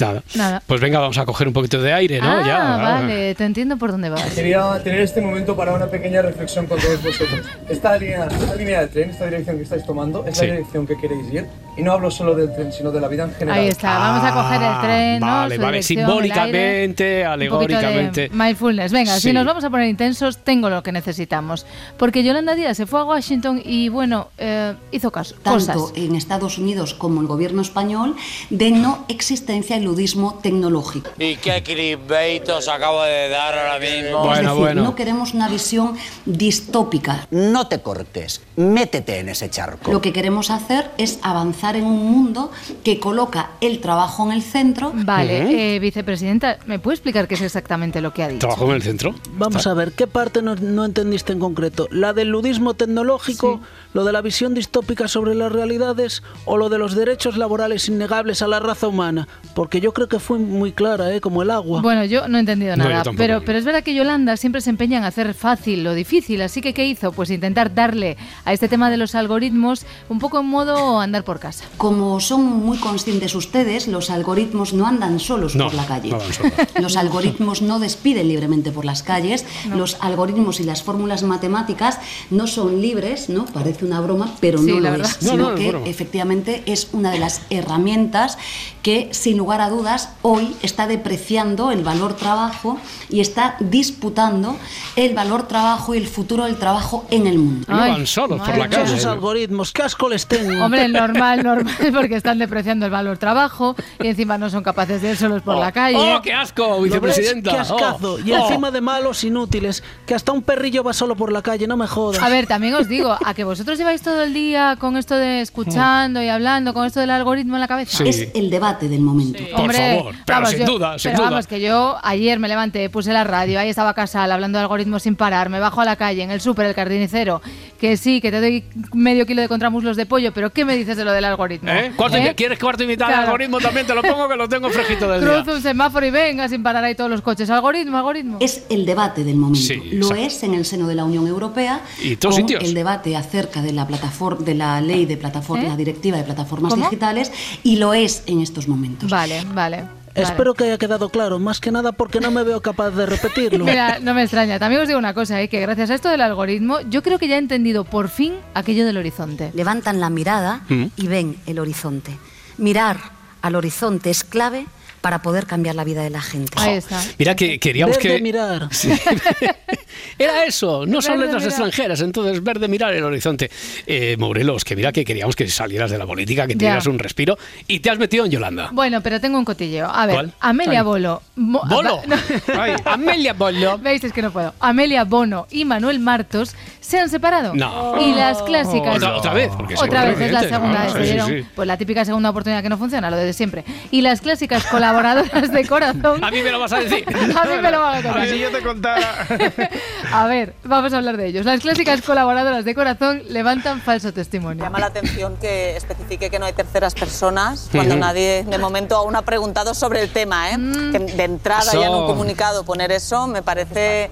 Nada. Nada. Pues venga, vamos a coger un poquito de aire, ¿no? ah, ya. vale, te entiendo por dónde vas. Quería tener este momento para una pequeña reflexión con todos vosotros. Esta línea, esta línea de tren, esta dirección que estáis tomando, es Sí. la dirección que queréis ir. Y no hablo solo del tren, sino de la vida en general. Ahí está, vamos a coger el tren, ¿no? Ah, Vale, Su vale, simbólicamente, aire, un poquito de alegóricamente. mindfulness. Venga, Sí. si nos vamos a poner intensos, tengo lo que necesitamos. Porque Yolanda Díaz se fue a Washington y, bueno, eh, hizo caso. tanto Cosas. en Estados Unidos como el gobierno español, de no existencia del ludismo tecnológico. ¿Y qué clickbait os acabo de dar ahora mismo? es decir, no queremos una visión distópica. No te cortes, métete en ese charco. Lo que queremos hacer es avanzar en un mundo que coloca el trabajo en el centro. Vale, eh, vicepresidenta, ¿me puede explicar qué es exactamente lo que ha dicho? ¿Trabajo en el centro? Vamos a ver, ¿qué parte no, no entendiste en concreto? ¿La del ludismo tecnológico, lo de la visión distópica sobre las realidades o lo de los derechos laborales innegables a la raza humana? Porque yo creo que fue muy clara, ¿eh? como el agua. Bueno, yo no he entendido No, nada, tampoco. pero, pero es verdad que Yolanda siempre se empeña en hacer fácil lo difícil, así que ¿qué hizo? Pues intentar darle a este tema de los algoritmos un poco en modo andar por casa. Como son muy conscientes ustedes, los algoritmos no andan solos No, por la calle. no van solos. Los algoritmos no despiden libremente por las calles. Los algoritmos y las fórmulas matemáticas no son libres, ¿no? Parece una broma, pero Sí, no lo verdad. es. No, Sino no, es que broma. efectivamente es una de las herramientas que, sin lugar a dudas, hoy está depreciando el valor trabajo y está disputando el valor trabajo y el futuro del trabajo en el mundo. No van solos por la Yo esos calle. algoritmos, qué asco les tengo. Hombre, normal, normal, porque están depreciando el valor trabajo y encima no son capaces de ir solos por la calle. ¡Oh, qué asco, vicepresidenta! Qué ascazo. Oh, y oh. encima de malos inútiles, que hasta un perrillo va solo por la calle, no me jodas. A ver, también os digo, a que vosotros lleváis todo el día con esto de escuchando y hablando, con esto del algoritmo en la cabeza. Es el debate del momento. Por favor, pero sin yo- duda, sin pero duda. vamos, que yo ayer me levanté, puse la radio, ahí estaba Casal hablando de algoritmos sin parar, me bajo a la calle, en el súper, el carnicero, que sí, que te doy medio kilo de contramuslos de pollo, pero ¿qué me dices de lo del algoritmo. ¿Eh? Cuarto ¿Eh? ¿Quieres cuarto invitado al Claro. algoritmo? También te lo pongo que lo tengo fresquito del día. Cruza un semáforo y venga sin parar ahí todos los coches. Algoritmo, algoritmo. Es el debate del momento. Sí, Lo exacto. es en el seno de la Unión Europea. Y todos con sitios. El debate acerca de la plataforma, de la ley de plataforma, ¿Eh? la directiva de plataformas ¿Cómo? digitales, y lo es en estos momentos. Vale, vale. Espero que haya quedado claro, más que nada porque no me veo capaz de repetirlo. Mira, no me extraña. También os digo una cosa, ¿eh? que gracias a esto del algoritmo, yo creo que ya he entendido por fin aquello del horizonte. Levantan la mirada Mm. y ven el horizonte. Mirar al horizonte es clave para poder cambiar la vida de la gente. Ahí está. Mira que queríamos Ver de que... mirar. Sí. Era eso, no son letras mirar. extranjeras, entonces ver de mirar el horizonte. Eh, Morelos, que mira que queríamos que salieras de la política, que dieras un respiro y te has metido en Yolanda. Bueno, pero tengo un cotilleo. A ver, ¿Cuál? Amelia Ay. Bolo. Mo- Bolo. No. Ay, Amelia Bolo. ¿Veis? Es que no puedo. Amelia Bono y Manuel Martos se han separado. No. Y las clásicas. Otra, otra vez, porque Otra vez, es la segunda ¿no? vez. Sí, se sí, dieron, sí. Pues la típica segunda oportunidad que no funciona, lo de siempre. Y las clásicas colaboradoras de corazón. A mí me lo vas a decir. A mí me lo van a A contar. ver si yo te contara. A ver, vamos a hablar de ellos. Las clásicas colaboradoras de corazón levantan falso testimonio. Llama la atención que especifique que no hay terceras personas cuando nadie de momento aún ha preguntado sobre el tema. ¿eh? Que de entrada ya en un comunicado poner eso me parece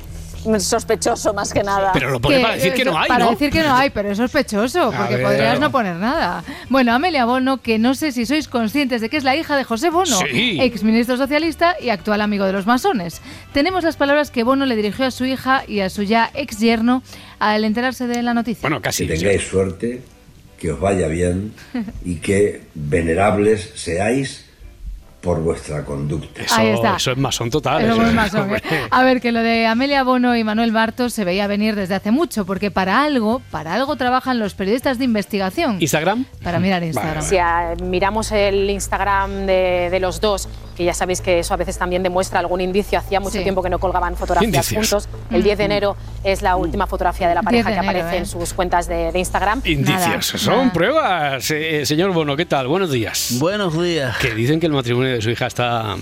sospechoso más que nada. Pero lo pone para decir que no hay, Para ¿no? decir que no hay, pero es sospechoso, porque ver. podrías no poner nada. Bueno, Amelia Bono, que no sé si sois conscientes de que es la hija de José Bono, Sí. exministro socialista y actual amigo de los masones. Tenemos las palabras que Bono le dirigió a su hija y a su ya ex yerno al enterarse de la noticia. Bueno, casi. Que tengáis suerte, que os vaya bien y que venerables seáis por vuestra conducta. Eso, Ahí está. eso es masón total. Eso es- masón, ¿eh? A ver, que lo de Amelia Bono y Manuel Bartos se veía venir desde hace mucho, porque para algo, para algo trabajan los periodistas de investigación. ¿Instagram? Para mirar Instagram. Si ah, miramos el Instagram de, de los dos, que ya sabéis que eso a veces también demuestra algún indicio, hacía mucho Sí. tiempo que no colgaban fotografías Indicios. juntos. El 10 de enero es la última fotografía de la 10 pareja de que enero, aparece ¿eh? en sus cuentas de, de Instagram. Indicios, Nada, son nada. pruebas. Eh, señor Bono, ¿qué tal? Buenos días. Buenos días. Que dicen que el matrimonio de su hija está,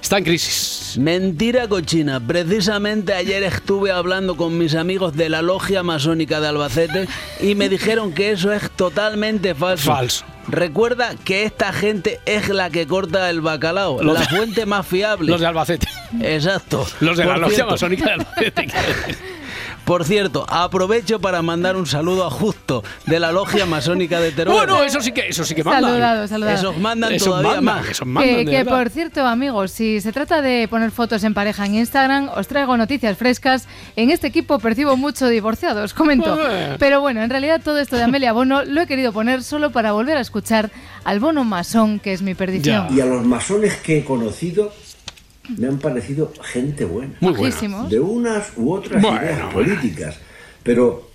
está en crisis. Mentira cochina. Precisamente ayer estuve hablando con mis amigos de la logia masónica de Albacete y me dijeron que eso es totalmente falso. Falso. Recuerda que esta gente es la que corta el bacalao, Los la de- fuente más fiable. Los de Albacete. Exacto. Los de la Por logia masónica de Albacete. Por cierto, aprovecho para mandar un saludo a Justo de la logia masónica de Teruel. Bueno, eso sí que, eso sí que mandan. Saludado, saludado. Esos mandan Esos todavía mandan, más. esos mandan, Que, que, por cierto, amigos, si se trata de poner fotos en pareja en Instagram, os traigo noticias frescas. En este equipo percibo mucho divorciado, os comento. Pero bueno, en realidad todo esto de Amelia Bono lo he querido poner solo para volver a escuchar al Bono masón, que es mi perdición. Y a los masones que he conocido me han parecido gente buena. Muy buena. Majísimos. De unas u otras Bueno, ideas bueno. políticas. Pero,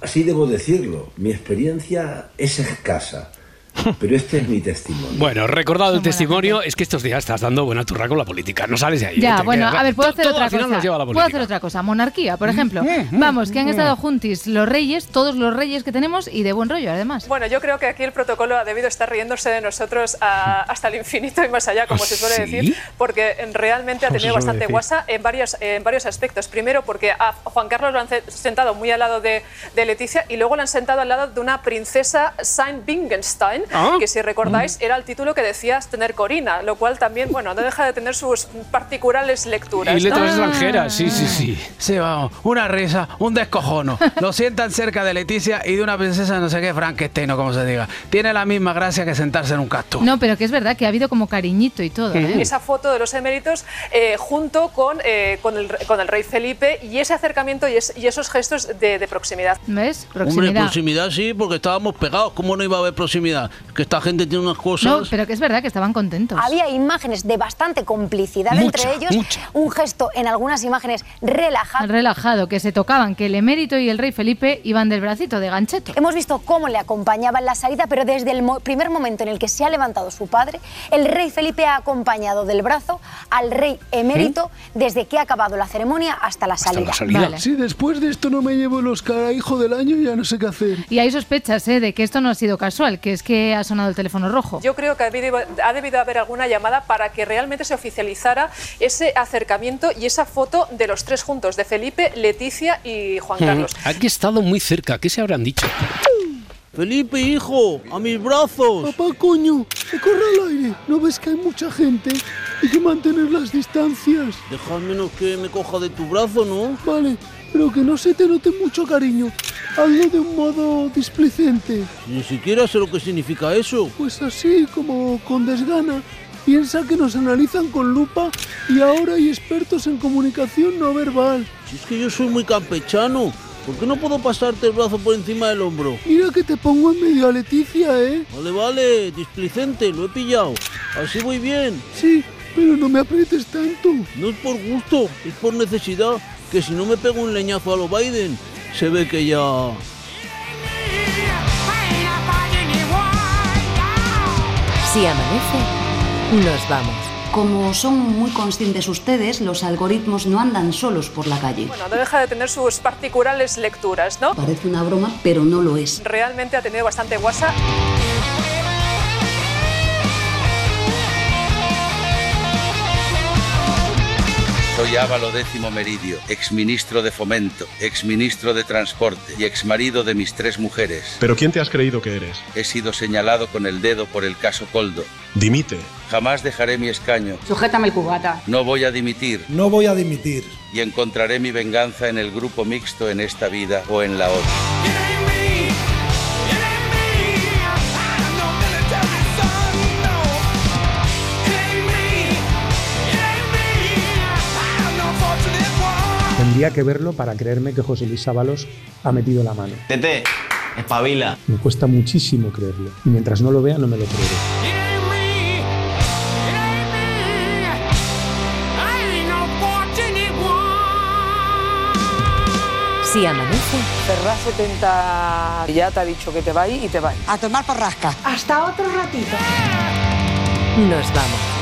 así debo decirlo, mi experiencia es escasa. Pero este es mi testimonio. Bueno, recordado el Son testimonio, es que estos días estás dando buena turra con la política. No sales de ahí. Ya, bueno, quedas- a ver, puedo hacer todo otra cosa. nos lleva a la Puedo hacer otra cosa. Monarquía, por ejemplo. Mm, Vamos, que han estado juntis los reyes, todos los reyes que tenemos y de buen rollo, además. Bueno, yo creo que aquí el protocolo ha debido estar riéndose de nosotros a- hasta el infinito y más allá, como se suele ¿Sí? decir, porque realmente ha ¿Cómo se tenido bastante guasa en varios, en varios aspectos. Primero, porque a Juan Carlos lo han sentado muy al lado de, de Leticia y luego lo han sentado al lado de una princesa Ah. que si recordáis era el título que decías tener Corina, lo cual también, bueno, no deja de tener sus particulares lecturas. Y ¿no? letras extranjeras, sí, sí, sí. Sí, vamos, una risa, un descojono. Lo sientan cerca de Leticia y de una princesa no sé qué, Frankenstein o como se diga. Tiene la misma gracia que sentarse en un cactus. No, pero que es verdad que ha habido como cariñito y todo. ¿eh? esa foto de los eméritos eh, junto con, eh, con, el, con el rey Felipe y ese acercamiento y, es- y esos gestos de, de proximidad. ¿Ves? Hombre, Proximidad. proximidad sí, porque estábamos pegados. ¿Cómo no iba a haber proximidad? Que esta gente tiene unas cosas. No, pero que es verdad que estaban contentos. Había imágenes de bastante complicidad Mucha, entre ellos, mucha. un gesto en algunas imágenes relajado. Relajado, que se tocaban, que el emérito y el rey Felipe iban del bracito, de gancheto. Hemos visto cómo le acompañaba en la salida, pero desde el mo- primer momento en el que se ha levantado su padre, el rey Felipe ha acompañado del brazo al rey emérito desde que ha acabado la ceremonia hasta la salida. Vale. Si después de esto no me llevo el Oscar a hijo del año, ya no sé qué hacer. Y hay sospechas ¿eh? de que esto no ha sido casual, que es que ha sonado el teléfono rojo. Yo creo que ha debido, ha debido haber alguna llamada para que realmente se oficializara ese acercamiento y esa foto de los tres juntos, de Felipe, Leticia y Juan Carlos. Mm, Aquí he estado muy cerca. ¿Qué se habrán dicho? Felipe, hijo, a mis brazos. Papá, coño, corre al aire. ¿No ves que hay mucha gente? Hay que mantener las distancias. Deja menos que me coja de tu brazo, ¿no? Vale, pero que no se te note mucho cariño. Hazlo de un modo displicente. Ni siquiera sé lo que significa eso. Pues así, como con desgana. Piensa que nos analizan con lupa y ahora hay expertos en comunicación no verbal. Si es que yo soy muy campechano. ¿Por qué no puedo pasarte el brazo por encima del hombro? Mira que te pongo en medio a Leticia, ¿eh? Vale, vale, displicente, lo he pillado. Así voy bien. Sí, pero no me aprietes tanto. No es por gusto, es por necesidad. Que si no me pego un leñazo a lo Biden, se ve que ya... Si amanece, nos vamos. Como son muy conscientes ustedes, los algoritmos no andan solos por la calle. Bueno, no deja de tener sus particulares lecturas, ¿no? Parece una broma, pero no lo es. Realmente ha tenido bastante guasa. Soy Ávalo Décimo Meridio, exministro de Fomento, exministro de Transporte y exmarido de mis tres mujeres. ¿Pero quién te has creído que eres? He sido señalado con el dedo por el caso Coldo. Dimite. Jamás dejaré mi escaño. Sujétame el cubata. No voy a dimitir. No voy a dimitir. Y encontraré mi venganza en el grupo mixto en esta vida o en la otra. Tendría que verlo para creerme que José Luis Ábalos ha metido la mano. Tete, espabila. Me cuesta muchísimo creerlo. Y mientras no lo vea, no me lo creeré. Si amanece, Ferraz 70 ya te ha dicho que te va y te va. A tomar por rasca. Hasta otro ratito. nos vamos.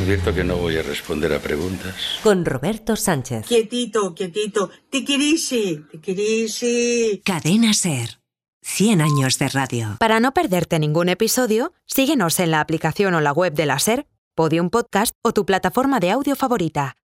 Advierto que no voy a responder a preguntas. Con Roberto Sánchez. Quietito, quietito. Tiquirisi, tiquirisi. Cadena Ser. 100 años de radio. Para no perderte ningún episodio, síguenos en la aplicación o la web de la Ser, Podium Podcast o tu plataforma de audio favorita.